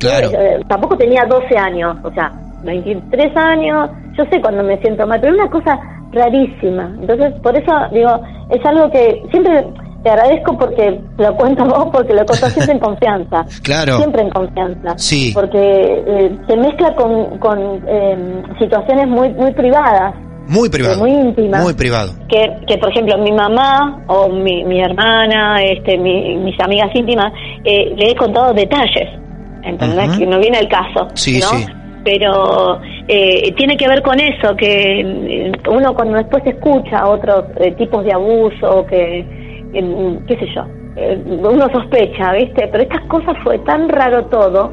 Claro. Yo, eh, tampoco tenía 12 años, o sea, 23 años, yo sé cuando me siento mal, pero una cosa rarísima. Entonces, por eso digo, es algo que siempre te agradezco porque lo cuento *laughs* vos, porque lo contás siempre en confianza. Claro. Siempre en confianza. Sí. Porque eh, se mezcla con, con eh, situaciones muy muy privadas, Muy privado. muy íntimas. Muy privado. que, que por ejemplo mi mamá o mi, mi hermana, este, mi- mis amigas íntimas, eh, le he contado detalles, ¿entendés? Que no viene el caso, Sí, ¿no? sí. Pero eh, tiene que ver con eso, que eh, uno cuando después escucha otros eh, tipos de abuso, que, eh, qué sé yo, eh, uno sospecha, ¿viste? Pero estas cosas fue tan raro todo,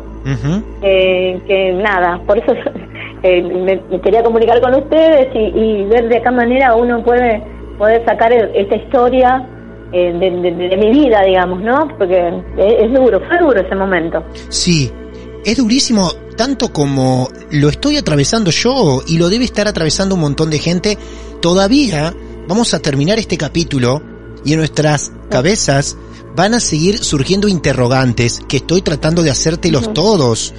eh, que nada, por eso *laughs* me, me quería comunicar con ustedes y, y ver de qué manera uno puede poder sacar el- esta historia de, de- de mi vida, digamos, ¿no? Porque es, es duro, fue duro ese momento. Sí, es durísimo tanto como lo estoy atravesando yo y lo debe estar atravesando un montón de gente. Todavía vamos a terminar este capítulo y en nuestras cabezas van a seguir surgiendo interrogantes que estoy tratando de hacértelos todos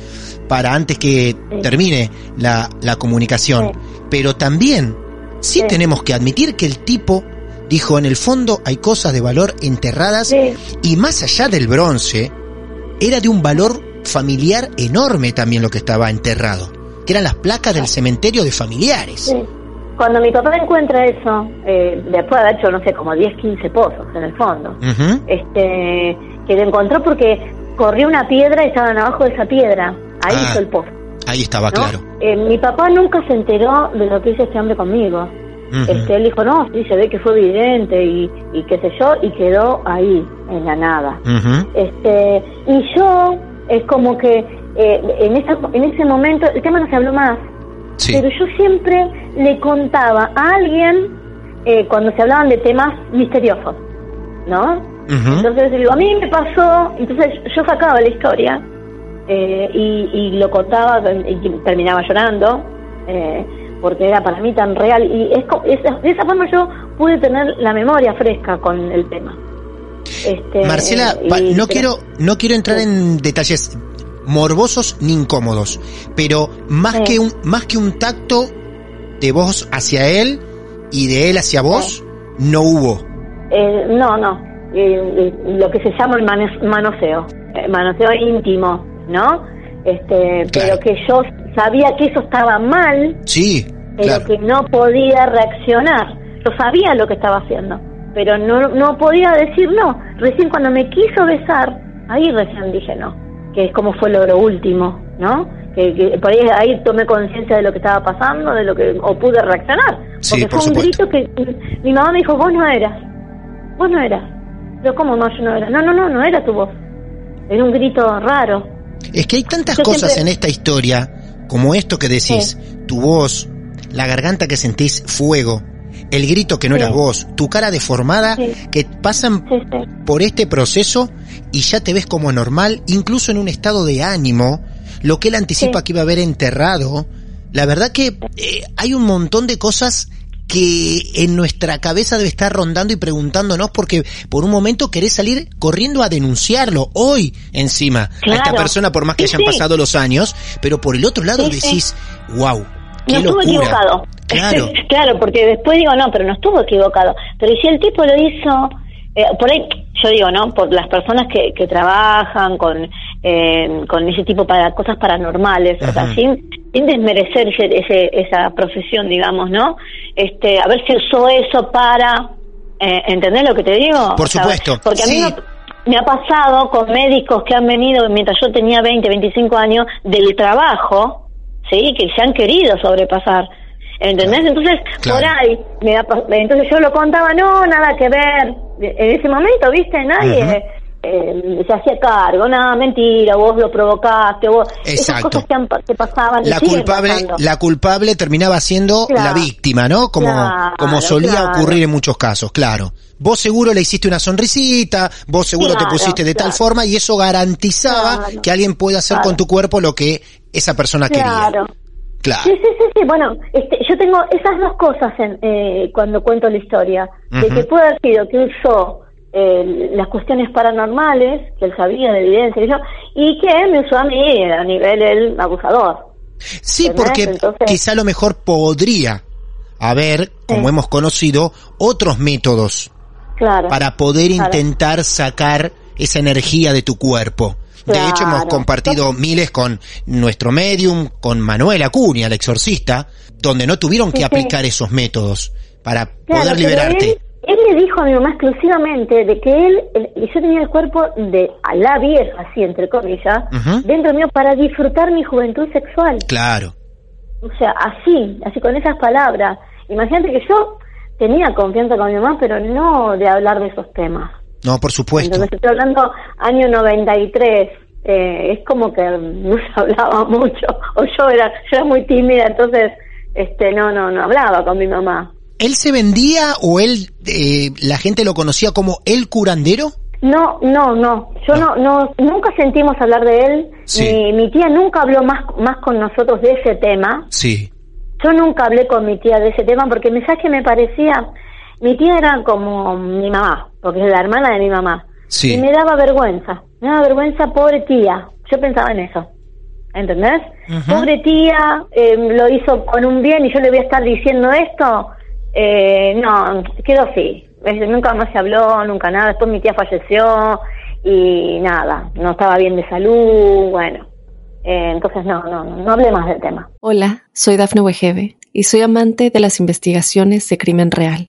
para antes que termine la, la comunicación. Pero también sí, tenemos que admitir que el tipo dijo en el fondo hay cosas de valor enterradas y más allá del bronce, era de un valor familiar enorme también lo que estaba enterrado, que eran las placas del cementerio de familiares. Sí. Cuando mi papá encuentra eso, eh, después de haber hecho, no sé, como 10, 15 pozos en el fondo, este, que lo encontró porque corrió una piedra y estaban abajo de esa piedra, ahí Ah. hizo el pozo. Ahí estaba ¿no? claro. Eh, mi papá nunca se enteró de lo que hizo este hombre conmigo. Este, él dijo, no, sí, se ve que fue evidente y, y qué sé yo, y quedó ahí, en la nada. Este, y yo, es como que eh, en, esa, en ese momento, el tema no se habló más, Sí. pero yo siempre le contaba a alguien eh, cuando se hablaban de temas misteriosos, ¿no? Ujú. Entonces digo, a mí me pasó, entonces yo sacaba la historia eh, y, y lo contaba y terminaba llorando eh, porque era para mí tan real y es, es- de esa forma yo pude tener la memoria fresca con el tema. Este, Marcela, y- no quiero no quiero entrar en detalles morbosos ni incómodos, pero más que un más que un tacto de vos hacia él y de él hacia vos no hubo. Eh, no, no. Eh, eh, lo que se llama el manoseo, eh, manoseo íntimo, ¿no? Este, Claro. pero que yo sabía que eso estaba mal, Sí, pero claro. que no podía reaccionar. Yo sabía lo que estaba haciendo, pero no, no podía decir no. Recién cuando me quiso besar, ahí recién dije no, que es como fue lo, lo último, ¿no? Que, que por ahí, ahí tomé conciencia de lo que estaba pasando, de lo que o pude reaccionar, Sí, porque por fue un supuesto. grito que mi mamá me dijo vos no eras, vos no eras. Pero cómo no yo no era, no no no no era tu voz, era un grito raro. Es que hay tantas Yo cosas siempre- en esta historia, como esto que decís, tu voz, la garganta que sentís fuego, el grito que no Sí. eras vos, tu cara deformada, Sí. que pasan por este proceso y ya te ves como normal, incluso en un estado de ánimo, lo que él anticipa que iba a haber enterrado. La verdad que eh, hay un montón de cosas que en nuestra cabeza debe estar rondando y preguntándonos porque por un momento querés salir corriendo a denunciarlo hoy encima a esta persona por más que Sí, hayan sí. pasado los años, pero por el otro lado sí. decís, wow, no estuvo equivocado. Claro. *laughs* claro, porque después digo, no, pero no estuvo equivocado. Pero si el tipo lo hizo, eh, por ahí, yo digo, ¿no? Por las personas que, que trabajan con, eh, con ese tipo de cosas paranormales, o sea, sin, sin desmerecer ese, esa profesión, digamos, ¿no? Este, a ver si usó eso para, eh, ¿entendés lo que te digo? Por supuesto. porque a mí me, me ha pasado con médicos que han venido mientras yo tenía 20, 25 años del trabajo, ¿sí? Que se han querido sobrepasar. ¿Entendés? Entonces, por ahí, me da, entonces yo lo contaba, no, nada que ver. En ese momento, ¿viste? Nadie eh, se hacía cargo, nada, mentira, vos lo provocaste, vos. Esas cosas que, pasaban. La culpable, la culpable terminaba siendo la víctima, ¿no? Como, como solía ocurrir en muchos casos, claro. Vos seguro le hiciste una sonrisita, vos seguro te pusiste de tal forma y eso garantizaba que alguien pueda hacer con tu cuerpo lo que esa persona quería. Sí, sí, sí, sí. Bueno, este, yo tengo esas dos cosas en, eh, cuando cuento la historia. De que puede haber sido que usó eh, las cuestiones paranormales, que él sabía de evidencia y, yo, y que me usó a mí a nivel el abusador. Sí, porque quizá a lo mejor podría haber, como hemos conocido, otros métodos para poder intentar sacar esa energía de tu cuerpo. De hecho, hemos compartido miles con nuestro medium, con Manuel Acuña, el exorcista, donde no tuvieron que aplicar esos métodos para poder liberarte. Él, le dijo a mi mamá exclusivamente de que él, yo tenía el cuerpo de a la vieja, así entre comillas, dentro mío para disfrutar mi juventud sexual. Claro. O sea, así, así con esas palabras. Imagínate que yo tenía confianza con mi mamá, pero no de hablar de esos temas. No, por supuesto. Entonces estoy hablando año 93. Eh, es como que no se hablaba mucho. O yo era, yo era muy tímida, entonces este no, no, no hablaba con mi mamá. ¿Él se vendía o él, eh, la gente lo conocía como el curandero? No, no, no. Yo no, no, nunca sentimos hablar de él. Mi, mi tía nunca habló más, más con nosotros de ese tema. Sí. Yo nunca hablé con mi tía de ese tema porque me que me parecía mi tía era como mi mamá, porque es la hermana de mi mamá. Y me daba vergüenza, me daba vergüenza, pobre tía. Yo pensaba en eso. ¿Entendés? Pobre tía, eh, lo hizo con un bien y yo le voy a estar diciendo esto. Eh, no, quedó así. Nunca más se habló, nunca nada. Después mi tía falleció y nada, no estaba bien de salud, bueno. Eh, entonces no, no, no hablé más del tema. Hola, soy Dafne Wegebe y soy amante de las investigaciones de crimen real.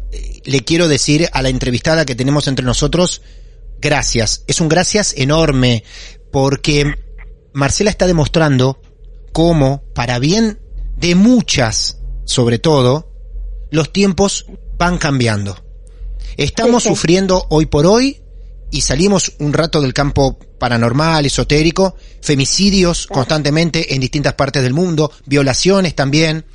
le quiero decir a la entrevistada que tenemos entre nosotros, gracias. Es un gracias enorme porque Marcela está demostrando cómo, para bien de muchas, sobre todo, los tiempos van cambiando. Estamos sufriendo hoy por hoy y salimos un rato del campo paranormal, esotérico, femicidios constantemente en distintas partes del mundo, violaciones también,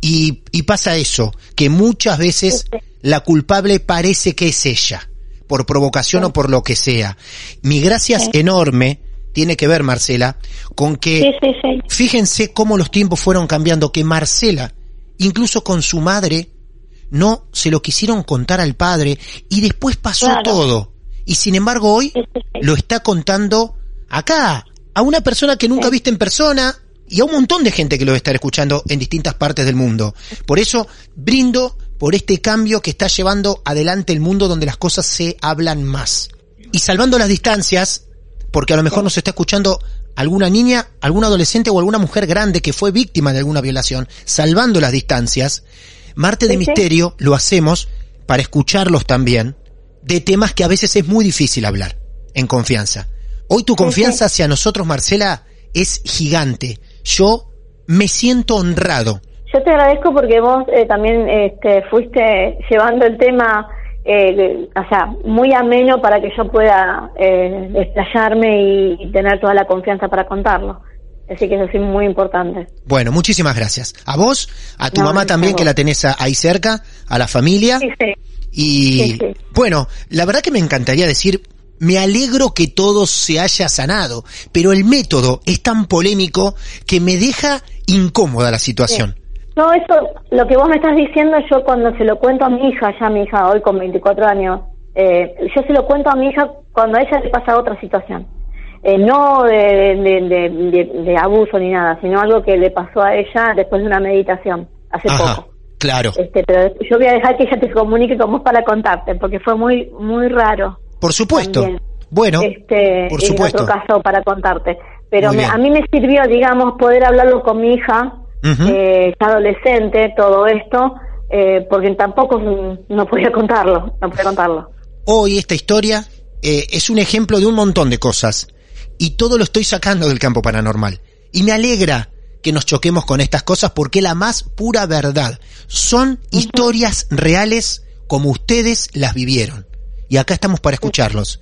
y, y pasa eso, que muchas veces la culpable parece que es ella, por provocación o por lo que sea. Mi gracias enorme tiene que ver, Marcela, con que fíjense cómo los tiempos fueron cambiando, que Marcela, incluso con su madre, no se lo quisieron contar al padre y después pasó todo. Y sin embargo hoy lo está contando acá, a una persona que nunca viste en persona y a un montón de gente que lo va a estar escuchando en distintas partes del mundo. Por eso brindo por este cambio que está llevando adelante el mundo donde las cosas se hablan más. Y salvando las distancias, porque a lo mejor nos está escuchando alguna niña, algún adolescente o alguna mujer grande que fue víctima de alguna violación, salvando las distancias, Marte de Misterio lo hacemos para escucharlos también de temas que a veces es muy difícil hablar en confianza. Hoy tu confianza hacia nosotros, Marcela, es gigante. Yo me siento honrado. Yo te agradezco porque vos eh, también este, fuiste llevando el tema, eh, o sea, muy ameno para que yo pueda eh, y, tener toda la confianza para contarlo. Así que eso sí muy importante. Bueno, muchísimas gracias. A vos, a tu No, mamá también, que la tenés ahí cerca, a la familia. Sí, sí. Y bueno, la verdad que me encantaría decir, me alegro que todo se haya sanado, pero el método es tan polémico que me deja incómoda la situación. No, eso, lo que vos me estás diciendo, yo cuando se lo cuento a mi hija, ya mi hija hoy con 24 años, eh, yo se lo cuento a mi hija cuando a ella le pasa otra situación. Eh, no de, de, de- de- de abuso ni nada, sino algo que le pasó a ella después de una meditación, hace Ajá, poco. Claro. Este, pero yo voy a dejar que ella te comunique con vos para contarte, porque fue muy muy raro. Por supuesto. también. Bueno, este, por en supuesto. otro caso para contarte. Pero me- a mí me sirvió, digamos, poder hablarlo con mi hija, Ujú. eh, ya adolescente, todo esto, eh, porque tampoco no podía contarlo, no podía contarlo. Hoy esta historia eh, es un ejemplo de un montón de cosas y todo lo estoy sacando del campo paranormal. Y me alegra que nos choquemos con estas cosas porque la más pura verdad son historias reales como ustedes las vivieron. Y acá estamos para escucharlos.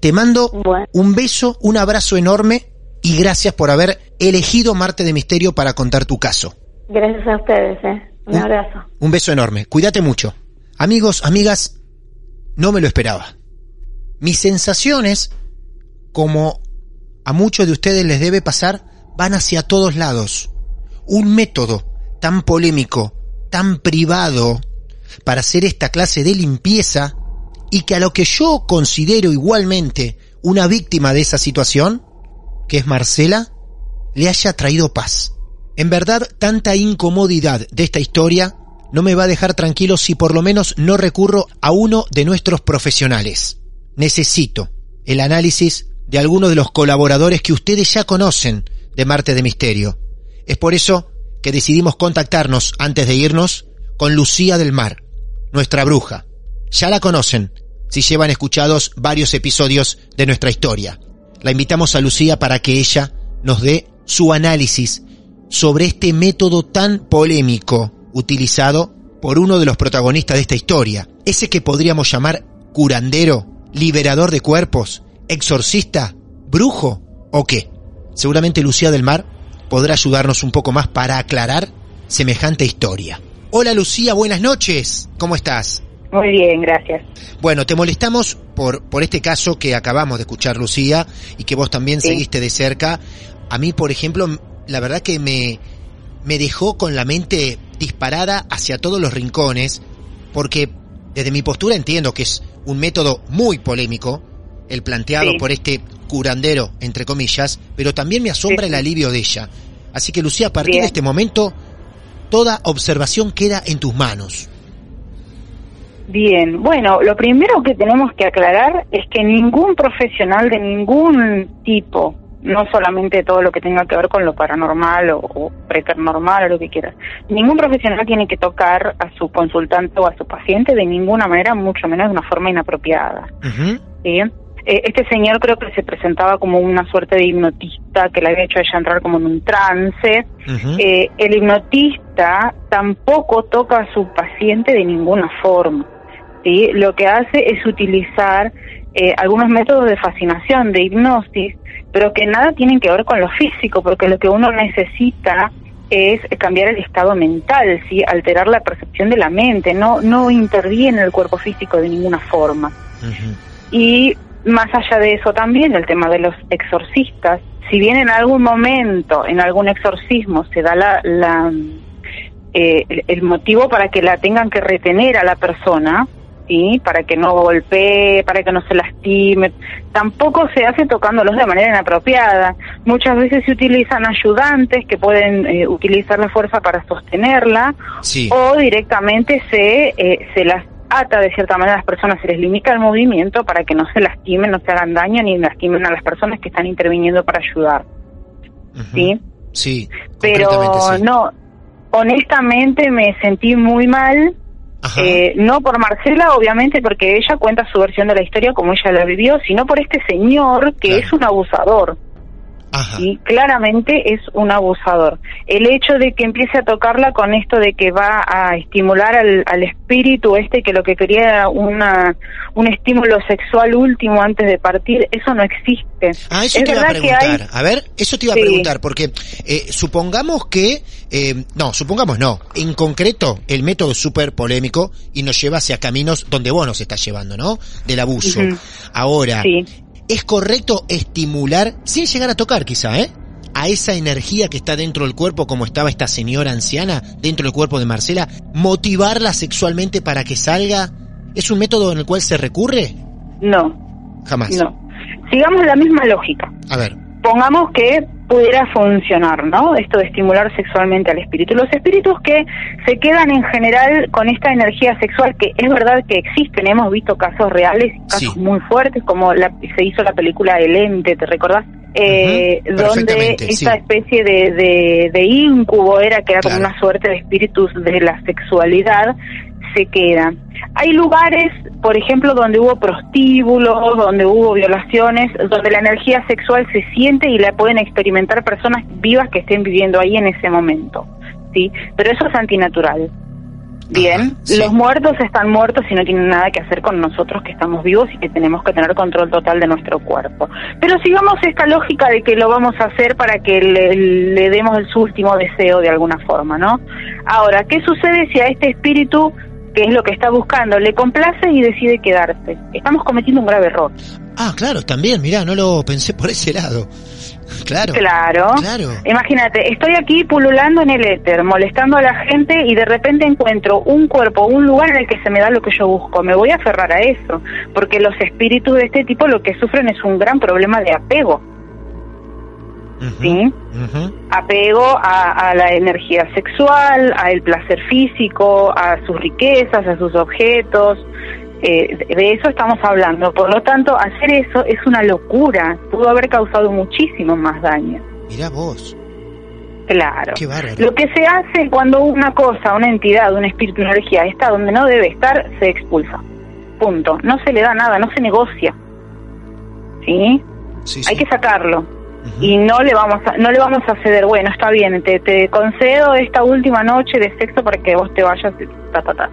Te mando un beso, un abrazo enorme y gracias por haber elegido Marte de Misterio para contar tu caso. Gracias a ustedes, eh. Un Un- abrazo. Un beso enorme. Cuídate mucho. Amigos, amigas, no me lo esperaba. Mis sensaciones, como a muchos de ustedes les debe pasar, van hacia todos lados. Un método tan polémico, tan privado, para hacer esta clase de limpieza y que a lo que yo considero igualmente una víctima de esa situación, que es Marcela, le haya traído paz. En verdad, tanta incomodidad de esta historia no me va a dejar tranquilo si por lo menos no recurro a uno de nuestros profesionales. Necesito el análisis de algunos de los colaboradores que ustedes ya conocen de Marte de Misterio. Es por eso que decidimos contactarnos antes de irnos con Lucía del Mar, nuestra bruja. Ya la conocen si llevan escuchados varios episodios de nuestra historia. La invitamos a Lucía para que ella nos dé su análisis sobre este método tan polémico utilizado por uno de los protagonistas de esta historia, ese que podríamos llamar curandero, liberador de cuerpos, exorcista, brujo o qué. Seguramente Lucía del Mar podrá ayudarnos un poco más para aclarar semejante historia. Hola Lucía, buenas noches. ¿Cómo estás? Muy bien, gracias. Bueno, te molestamos por, por este caso que acabamos de escuchar, Lucía, y que vos también Sí. seguiste de cerca. A mí, por ejemplo, la verdad que me, me dejó con la mente disparada hacia todos los rincones, porque desde mi postura entiendo que es un método muy polémico, el planteado Sí. por este curandero, entre comillas, pero también me asombra Sí, el alivio de ella. Así que, Lucía, a partir Bien. de este momento, toda observación queda en tus manos. Bien, bueno, lo primero que tenemos que aclarar es que ningún profesional de ningún tipo, no solamente todo lo que tenga que ver con lo paranormal o, o preternormal o lo que quieras, ningún profesional tiene que tocar a su consultante o a su paciente de ninguna manera, mucho menos de una forma inapropiada. ¿sí? Eh, este señor creo que se presentaba como una suerte de hipnotista que le había hecho a ella entrar como en un trance. Eh, el hipnotista tampoco toca a su paciente de ninguna forma. ¿sí? Lo que hace es utilizar eh, algunos métodos de fascinación, de hipnosis, pero que nada tienen que ver con lo físico, porque lo que uno necesita es cambiar el estado mental, ¿sí? alterar la percepción de la mente, no, no interviene el cuerpo físico de ninguna forma. Y más allá de eso también el tema de los exorcistas, si bien en algún momento, en algún exorcismo se da la, la eh, el, el motivo para que la tengan que retener a la persona, ¿sí? para que no golpee, para que no se lastime, tampoco se hace tocándolos de manera inapropiada. Muchas veces se utilizan ayudantes que pueden eh, utilizar la fuerza para sostenerla Sí. o directamente se, eh, se las ata de cierta manera a las personas, se les limita el movimiento para que no se lastimen, no se hagan daño ni lastimen a las personas que están interviniendo para ayudar. ¿sí? Sí, Pero sí. no, honestamente me sentí muy mal, eh, no por Marcela, obviamente, porque ella cuenta su versión de la historia como ella la vivió, sino por este señor que Claro. es un abusador. Y claramente es un abusador. El hecho de que empiece a tocarla con esto de que va a estimular al, espíritu este que lo que quería era una, un estímulo sexual último antes de partir, eso no existe. Ah, eso te iba a preguntar. A ver, eso te iba a preguntar, porque eh, supongamos que, eh, no, supongamos no, en concreto el método es súper polémico y nos lleva hacia caminos donde vos nos estás llevando, ¿no? Del abuso. Ahora, ¿es correcto estimular, sin llegar a tocar quizá, ¿eh? a esa energía que está dentro del cuerpo, como estaba esta señora anciana dentro del cuerpo de Marcela, motivarla sexualmente para que salga? ¿Es un método en el cual se recurre? No. Jamás. No. Sigamos la misma lógica. A ver. Pongamos que pudiera funcionar, ¿no? Esto de estimular sexualmente al espíritu. Los espíritus que se quedan en general con esta energía sexual, que es verdad que existen, hemos visto casos reales, casos muy fuertes, como la, se hizo la película El Ente, ¿te recordás? Eh, donde esta especie de, de, de incubo era que era como una suerte de espíritus de la sexualidad se quedan. Hay lugares, por ejemplo, donde hubo prostíbulos, donde hubo violaciones, donde la energía sexual se siente y la pueden experimentar personas vivas que estén viviendo ahí en ese momento, ¿sí? Pero eso es antinatural. Bien, los muertos están muertos y no tienen nada que hacer con nosotros que estamos vivos y que tenemos que tener control total de nuestro cuerpo. Pero sigamos esta lógica de que lo vamos a hacer para que le, le demos el su último deseo de alguna forma, ¿no? Ahora, ¿qué sucede si a este espíritu que es lo que está buscando, le complace y decide quedarse. Estamos cometiendo un grave error. Ah, claro, también, mirá, no lo pensé por ese lado. Claro. Claro. Claro. Imagínate, estoy aquí pululando en el éter, molestando a la gente y de repente encuentro un cuerpo, un lugar en el que se me da lo que yo busco. Me voy a aferrar a eso, porque los espíritus de este tipo lo que sufren es un gran problema de apego. ¿sí? Apego a, la energía sexual, al placer físico, a sus riquezas, a sus objetos. Eh, de eso estamos hablando. Por lo tanto, hacer eso es una locura. Pudo haber causado muchísimo más daño. Mira vos. Claro. Lo que se hace cuando una cosa, una entidad, un espíritu, una energía está donde no debe estar, se expulsa. Punto. No se le da nada, no se negocia. ¿Sí? sí. Hay que sacarlo y no le vamos a, no le vamos a ceder, bueno, está bien, te, te concedo esta última noche de sexo para que vos te vayas, ta, ta, ta.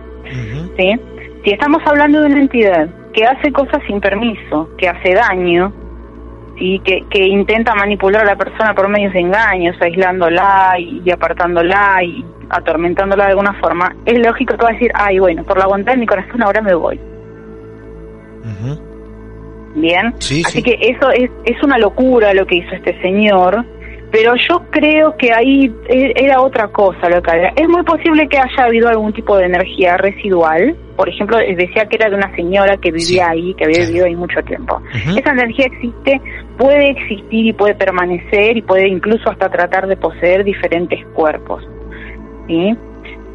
¿Sí? Si estamos hablando de una entidad que hace cosas sin permiso, que hace daño, y que, que intenta manipular a la persona por medios de engaños, aislándola y, apartándola y atormentándola de alguna forma, es lógico que va a decir, ay, bueno, por la voluntad de mi corazón ahora me voy. Bien, así que eso es, es una locura lo que hizo este señor, pero yo creo que ahí e, era otra cosa lo que había. Es muy posible que haya habido algún tipo de energía residual, por ejemplo, decía que era de una señora que vivía ahí, que había vivido ahí mucho tiempo. Esa energía existe, puede existir y puede permanecer y puede incluso hasta tratar de poseer diferentes cuerpos. ¿sí?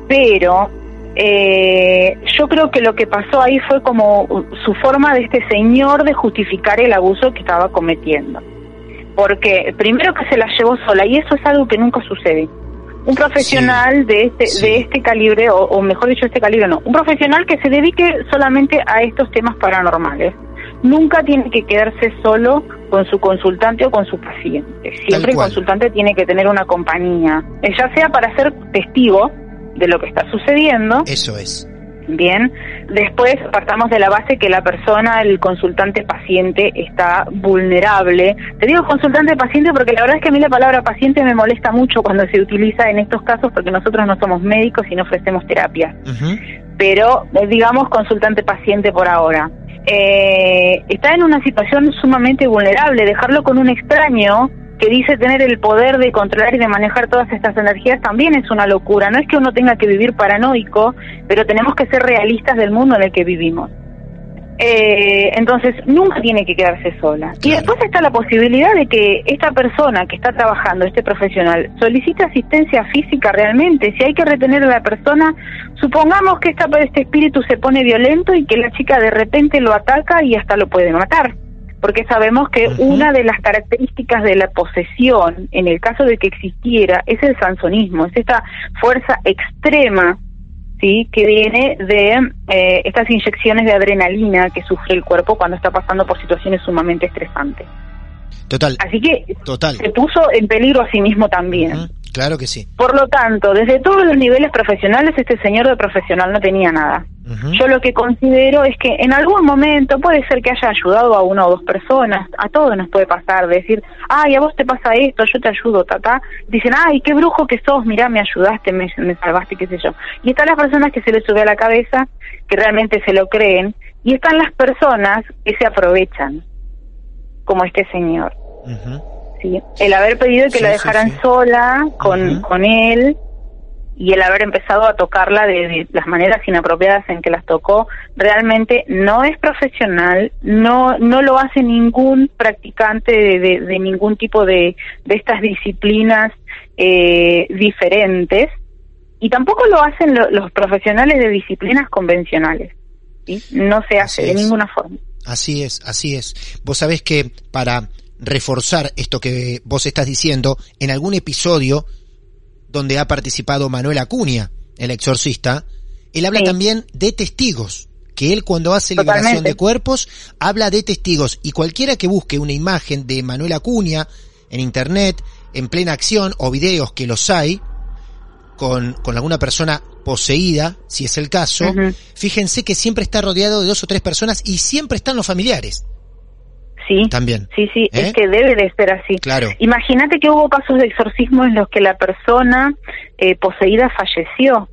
Pero eh, yo creo que lo que pasó ahí fue como su forma de este señor de justificar el abuso que estaba cometiendo. Porque primero que se la llevó sola, y eso es algo que nunca sucede. Un profesional de este de este calibre, o, o, mejor dicho, este calibre no, un profesional que se dedique solamente a estos temas paranormales, nunca tiene que quedarse solo con su consultante o con su paciente. Siempre el consultante tiene que tener una compañía, ya sea para ser testigo, de lo que está sucediendo. Eso es. Bien, después partamos de la base que la persona, el consultante paciente, está vulnerable. Te digo consultante paciente porque la verdad es que a mí la palabra paciente me molesta mucho cuando se utiliza en estos casos porque nosotros no somos médicos y no ofrecemos terapia. Pero eh, digamos consultante paciente por ahora. Eh, está en una situación sumamente vulnerable. Dejarlo con un extraño que dice tener el poder de controlar y de manejar todas estas energías también es una locura. No es que uno tenga que vivir paranoico, pero tenemos que ser realistas del mundo en el que vivimos. Eh, entonces, nunca tiene que quedarse sola. Y después está la posibilidad de que esta persona que está trabajando, este profesional, solicite asistencia física realmente. Si hay que retener a la persona, supongamos que esta, este espíritu se pone violento y que la chica de repente lo ataca y hasta lo puede matar porque sabemos que una de las características de la posesión, en el caso de que existiera, es el sansonismo, es esta fuerza extrema sí que viene de eh, estas inyecciones de adrenalina que sufre el cuerpo cuando está pasando por situaciones sumamente estresantes. Total. Así que Total. se puso en peligro a sí mismo también. Ujú, Claro que sí. Por lo tanto, desde todos los niveles profesionales, este señor de profesional no tenía nada. Yo lo que considero es que en algún momento puede ser que haya ayudado a una o dos personas, a todos nos puede pasar, decir, ay, a vos te pasa esto, yo te ayudo, tata. Dicen, ay, qué brujo que sos, mirá, me ayudaste, me, me salvaste, qué sé yo. Y están las personas que se les sube a la cabeza, que realmente se lo creen, y están las personas que se aprovechan, como este señor. Ujú. ¿Sí? El haber pedido que Sí, la dejaran sí. sola con, con él y el haber empezado a tocarla de, de las maneras inapropiadas en que las tocó, realmente no es profesional, no no lo hace ningún practicante de, de- de ningún tipo de, de estas disciplinas eh, diferentes y tampoco lo hacen lo- los profesionales de disciplinas convencionales. ¿sí? No se hace Así de es. ninguna forma. Así es, así es. Vos sabés que para reforzar esto que vos estás diciendo, en algún episodio donde ha participado Manuel Acuña, el exorcista, él habla Sí. también de testigos, que él cuando hace liberación de cuerpos habla de testigos y cualquiera que busque una imagen de Manuel Acuña en internet, en plena acción o videos que los hay, con, con alguna persona poseída, si es el caso, fíjense que siempre está rodeado de dos o tres personas y siempre están los familiares. Sí, También. sí, sí, ¿Eh? es que debe de ser así. Claro. Imagínate que hubo casos de exorcismo en los que la persona eh, poseída falleció.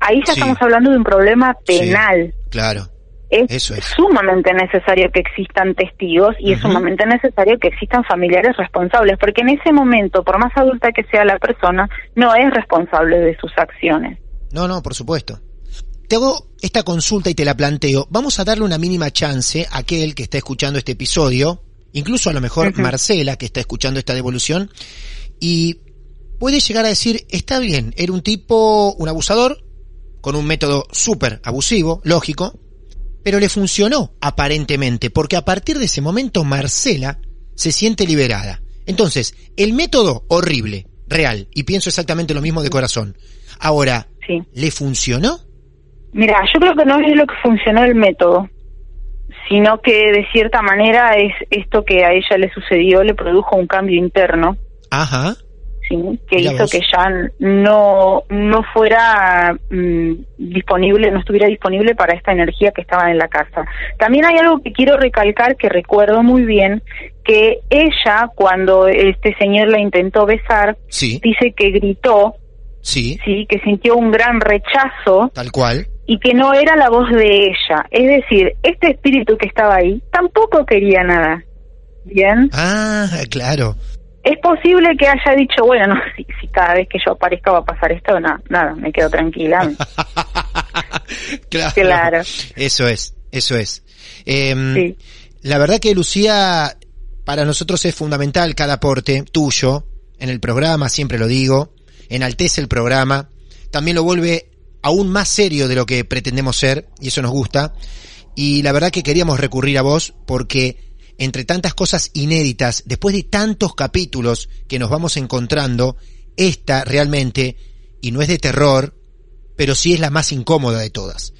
Ahí ya Sí. estamos hablando de un problema Sí. penal. Claro. Es, Eso es. sumamente necesario que existan testigos y es sumamente necesario que existan familiares responsables, porque en ese momento, por más adulta que sea la persona, no es responsable de sus acciones. No, no, por supuesto. Te hago esta consulta y te la planteo. Vamos a darle una mínima chance a aquel que está escuchando este episodio, incluso a lo mejor. Marcela que está escuchando esta devolución, y puede llegar a decir, está bien, era un tipo, un abusador, con un método súper abusivo, lógico, pero le funcionó aparentemente, porque a partir de ese momento Marcela se siente liberada. Entonces, el método horrible, real, y pienso exactamente lo mismo de corazón. Ahora, Sí. ¿le funcionó? Mira, yo creo que no es lo que funcionó el método, sino que de cierta manera es esto que a ella le sucedió, le produjo un cambio interno, Ajá. ¿sí? que Mira hizo vos. que ya no, no fuera mm, disponible, no estuviera disponible para esta energía que estaba en la casa. También hay algo que quiero recalcar que recuerdo muy bien, que ella, cuando este señor la intentó besar, Sí, dice que gritó, sí, sí, que sintió un gran rechazo tal cual. Y que no era la voz de ella. Es decir, este espíritu que estaba ahí tampoco quería nada. Bien, Ah, claro. es posible que haya dicho, bueno, no, *laughs* si, si cada vez que yo aparezca va a pasar esto, no, nada, me quedo tranquila. *laughs* claro. Claro. Eso es, eso es. Em, Sí. La verdad que Lucía, para nosotros es fundamental cada aporte tuyo en el programa, siempre lo digo, enaltece el programa, también lo vuelve aún más serio de lo que pretendemos ser, y eso nos gusta, y la verdad que queríamos recurrir a vos porque entre tantas cosas inéditas, después de tantos capítulos que nos vamos encontrando, esta realmente, y no es de terror, pero sí es la más incómoda de todas.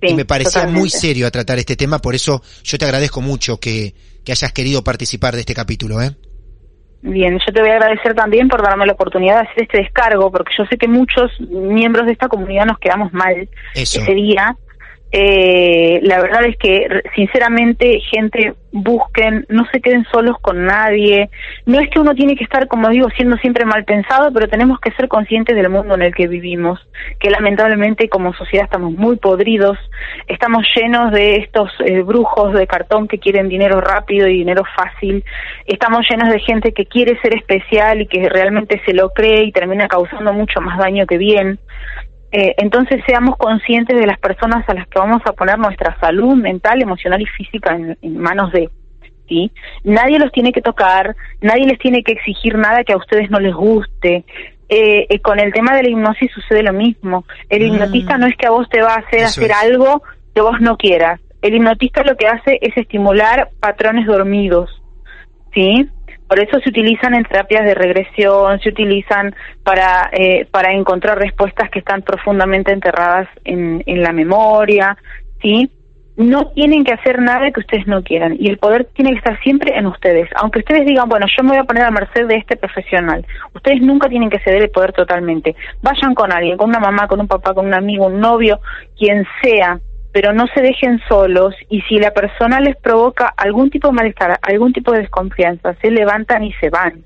Sí, y me parecía muy serio a tratar este tema, por eso yo te agradezco mucho que, que hayas querido participar de este capítulo, ¿eh? Bien, yo te voy a agradecer también por darme la oportunidad de hacer este descargo, porque yo sé que muchos miembros de esta comunidad nos quedamos mal Eso. ese día. Eh, la verdad es que, sinceramente, gente, busquen, no se queden solos con nadie. No es que uno tiene que estar, como digo, siendo siempre mal pensado, pero tenemos que ser conscientes del mundo en el que vivimos, que lamentablemente como sociedad estamos muy podridos, estamos llenos de estos eh, brujos de cartón que quieren dinero rápido y dinero fácil, estamos llenos de gente que quiere ser especial y que realmente se lo cree y termina causando mucho más daño que bien. Eh, entonces seamos conscientes de las personas a las que vamos a poner nuestra salud mental, emocional y física en, en manos de. ¿sí? Nadie los tiene que tocar, nadie les tiene que exigir nada que a ustedes no les guste. Eh, eh, con el tema de la hipnosis sucede lo mismo. El Mm. hipnotista no es que a vos te va a hacer Eso hacer es. algo que vos no quieras. El hipnotista lo que hace es estimular patrones dormidos. ¿sí? Por eso se utilizan en terapias de regresión, se utilizan para, eh, para encontrar respuestas que están profundamente enterradas en, en la memoria, ¿sí? no tienen que hacer nada que ustedes no quieran y el poder tiene que estar siempre en ustedes. Aunque ustedes digan, bueno, yo me voy a poner a merced de este profesional, ustedes nunca tienen que ceder el poder totalmente. Vayan con alguien, con una mamá, con un papá, con un amigo, un novio, quien sea, pero no se dejen solos y si la persona les provoca algún tipo de malestar, algún tipo de desconfianza, se levantan y se van.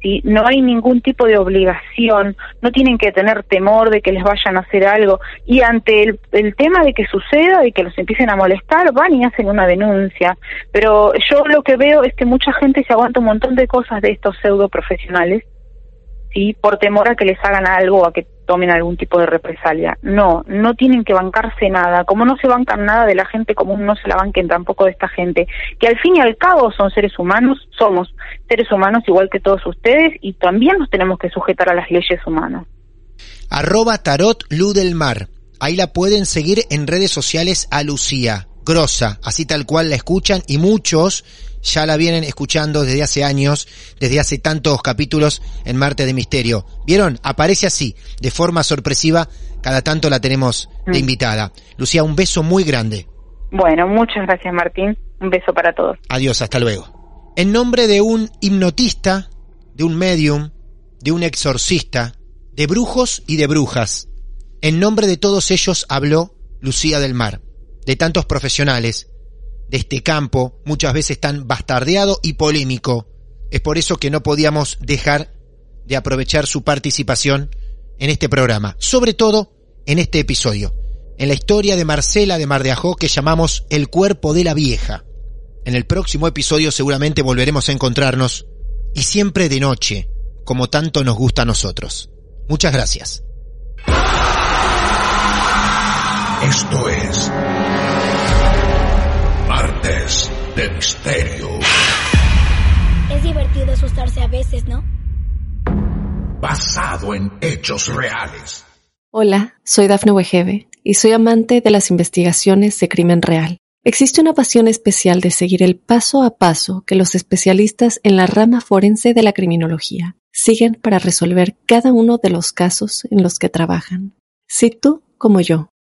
¿sí? No hay ningún tipo de obligación, no tienen que tener temor de que les vayan a hacer algo y ante el, el tema de que suceda, y que los empiecen a molestar, van y hacen una denuncia. Pero yo lo que veo es que mucha gente se aguanta un montón de cosas de estos pseudo profesionales, ¿sí? por temor a que les hagan algo, a que tomen algún tipo de represalia. No, no tienen que bancarse nada. Como no se bancan nada de la gente común, no se la banquen tampoco de esta gente, que al fin y al cabo son seres humanos, somos seres humanos igual que todos ustedes y también nos tenemos que sujetar a las leyes humanas. Arroba Tarot Lu del Mar. Ahí la pueden seguir en redes sociales a Lucía. Grosa, así tal cual la escuchan y muchos ya la vienen escuchando desde hace años, desde hace tantos capítulos en Marte de Misterio. ¿Vieron? Aparece así, de forma sorpresiva, cada tanto la tenemos de Mm. invitada. Lucía, un beso muy grande. Bueno, muchas gracias Martín. Un beso para todos. Adiós, hasta luego. En nombre de un hipnotista, de un medium, de un exorcista, de brujos y de brujas, en nombre de todos ellos habló Lucía del Mar, de tantos profesionales, de este campo, muchas veces tan bastardeado y polémico. Es por eso que no podíamos dejar de aprovechar su participación en este programa, sobre todo en este episodio, en la historia de Marcela de Mar que llamamos El cuerpo de la vieja. En el próximo episodio seguramente volveremos a encontrarnos y siempre de noche, como tanto nos gusta a nosotros. Muchas gracias. Esto es de Misterio. Es divertido asustarse a veces, ¿no? Basado en hechos reales. Hola, soy Dafne Wegebe y soy amante de las investigaciones de crimen real. Existe una pasión especial de seguir el paso a paso que los especialistas en la rama forense de la criminología siguen para resolver cada uno de los casos en los que trabajan. Si tú, como yo,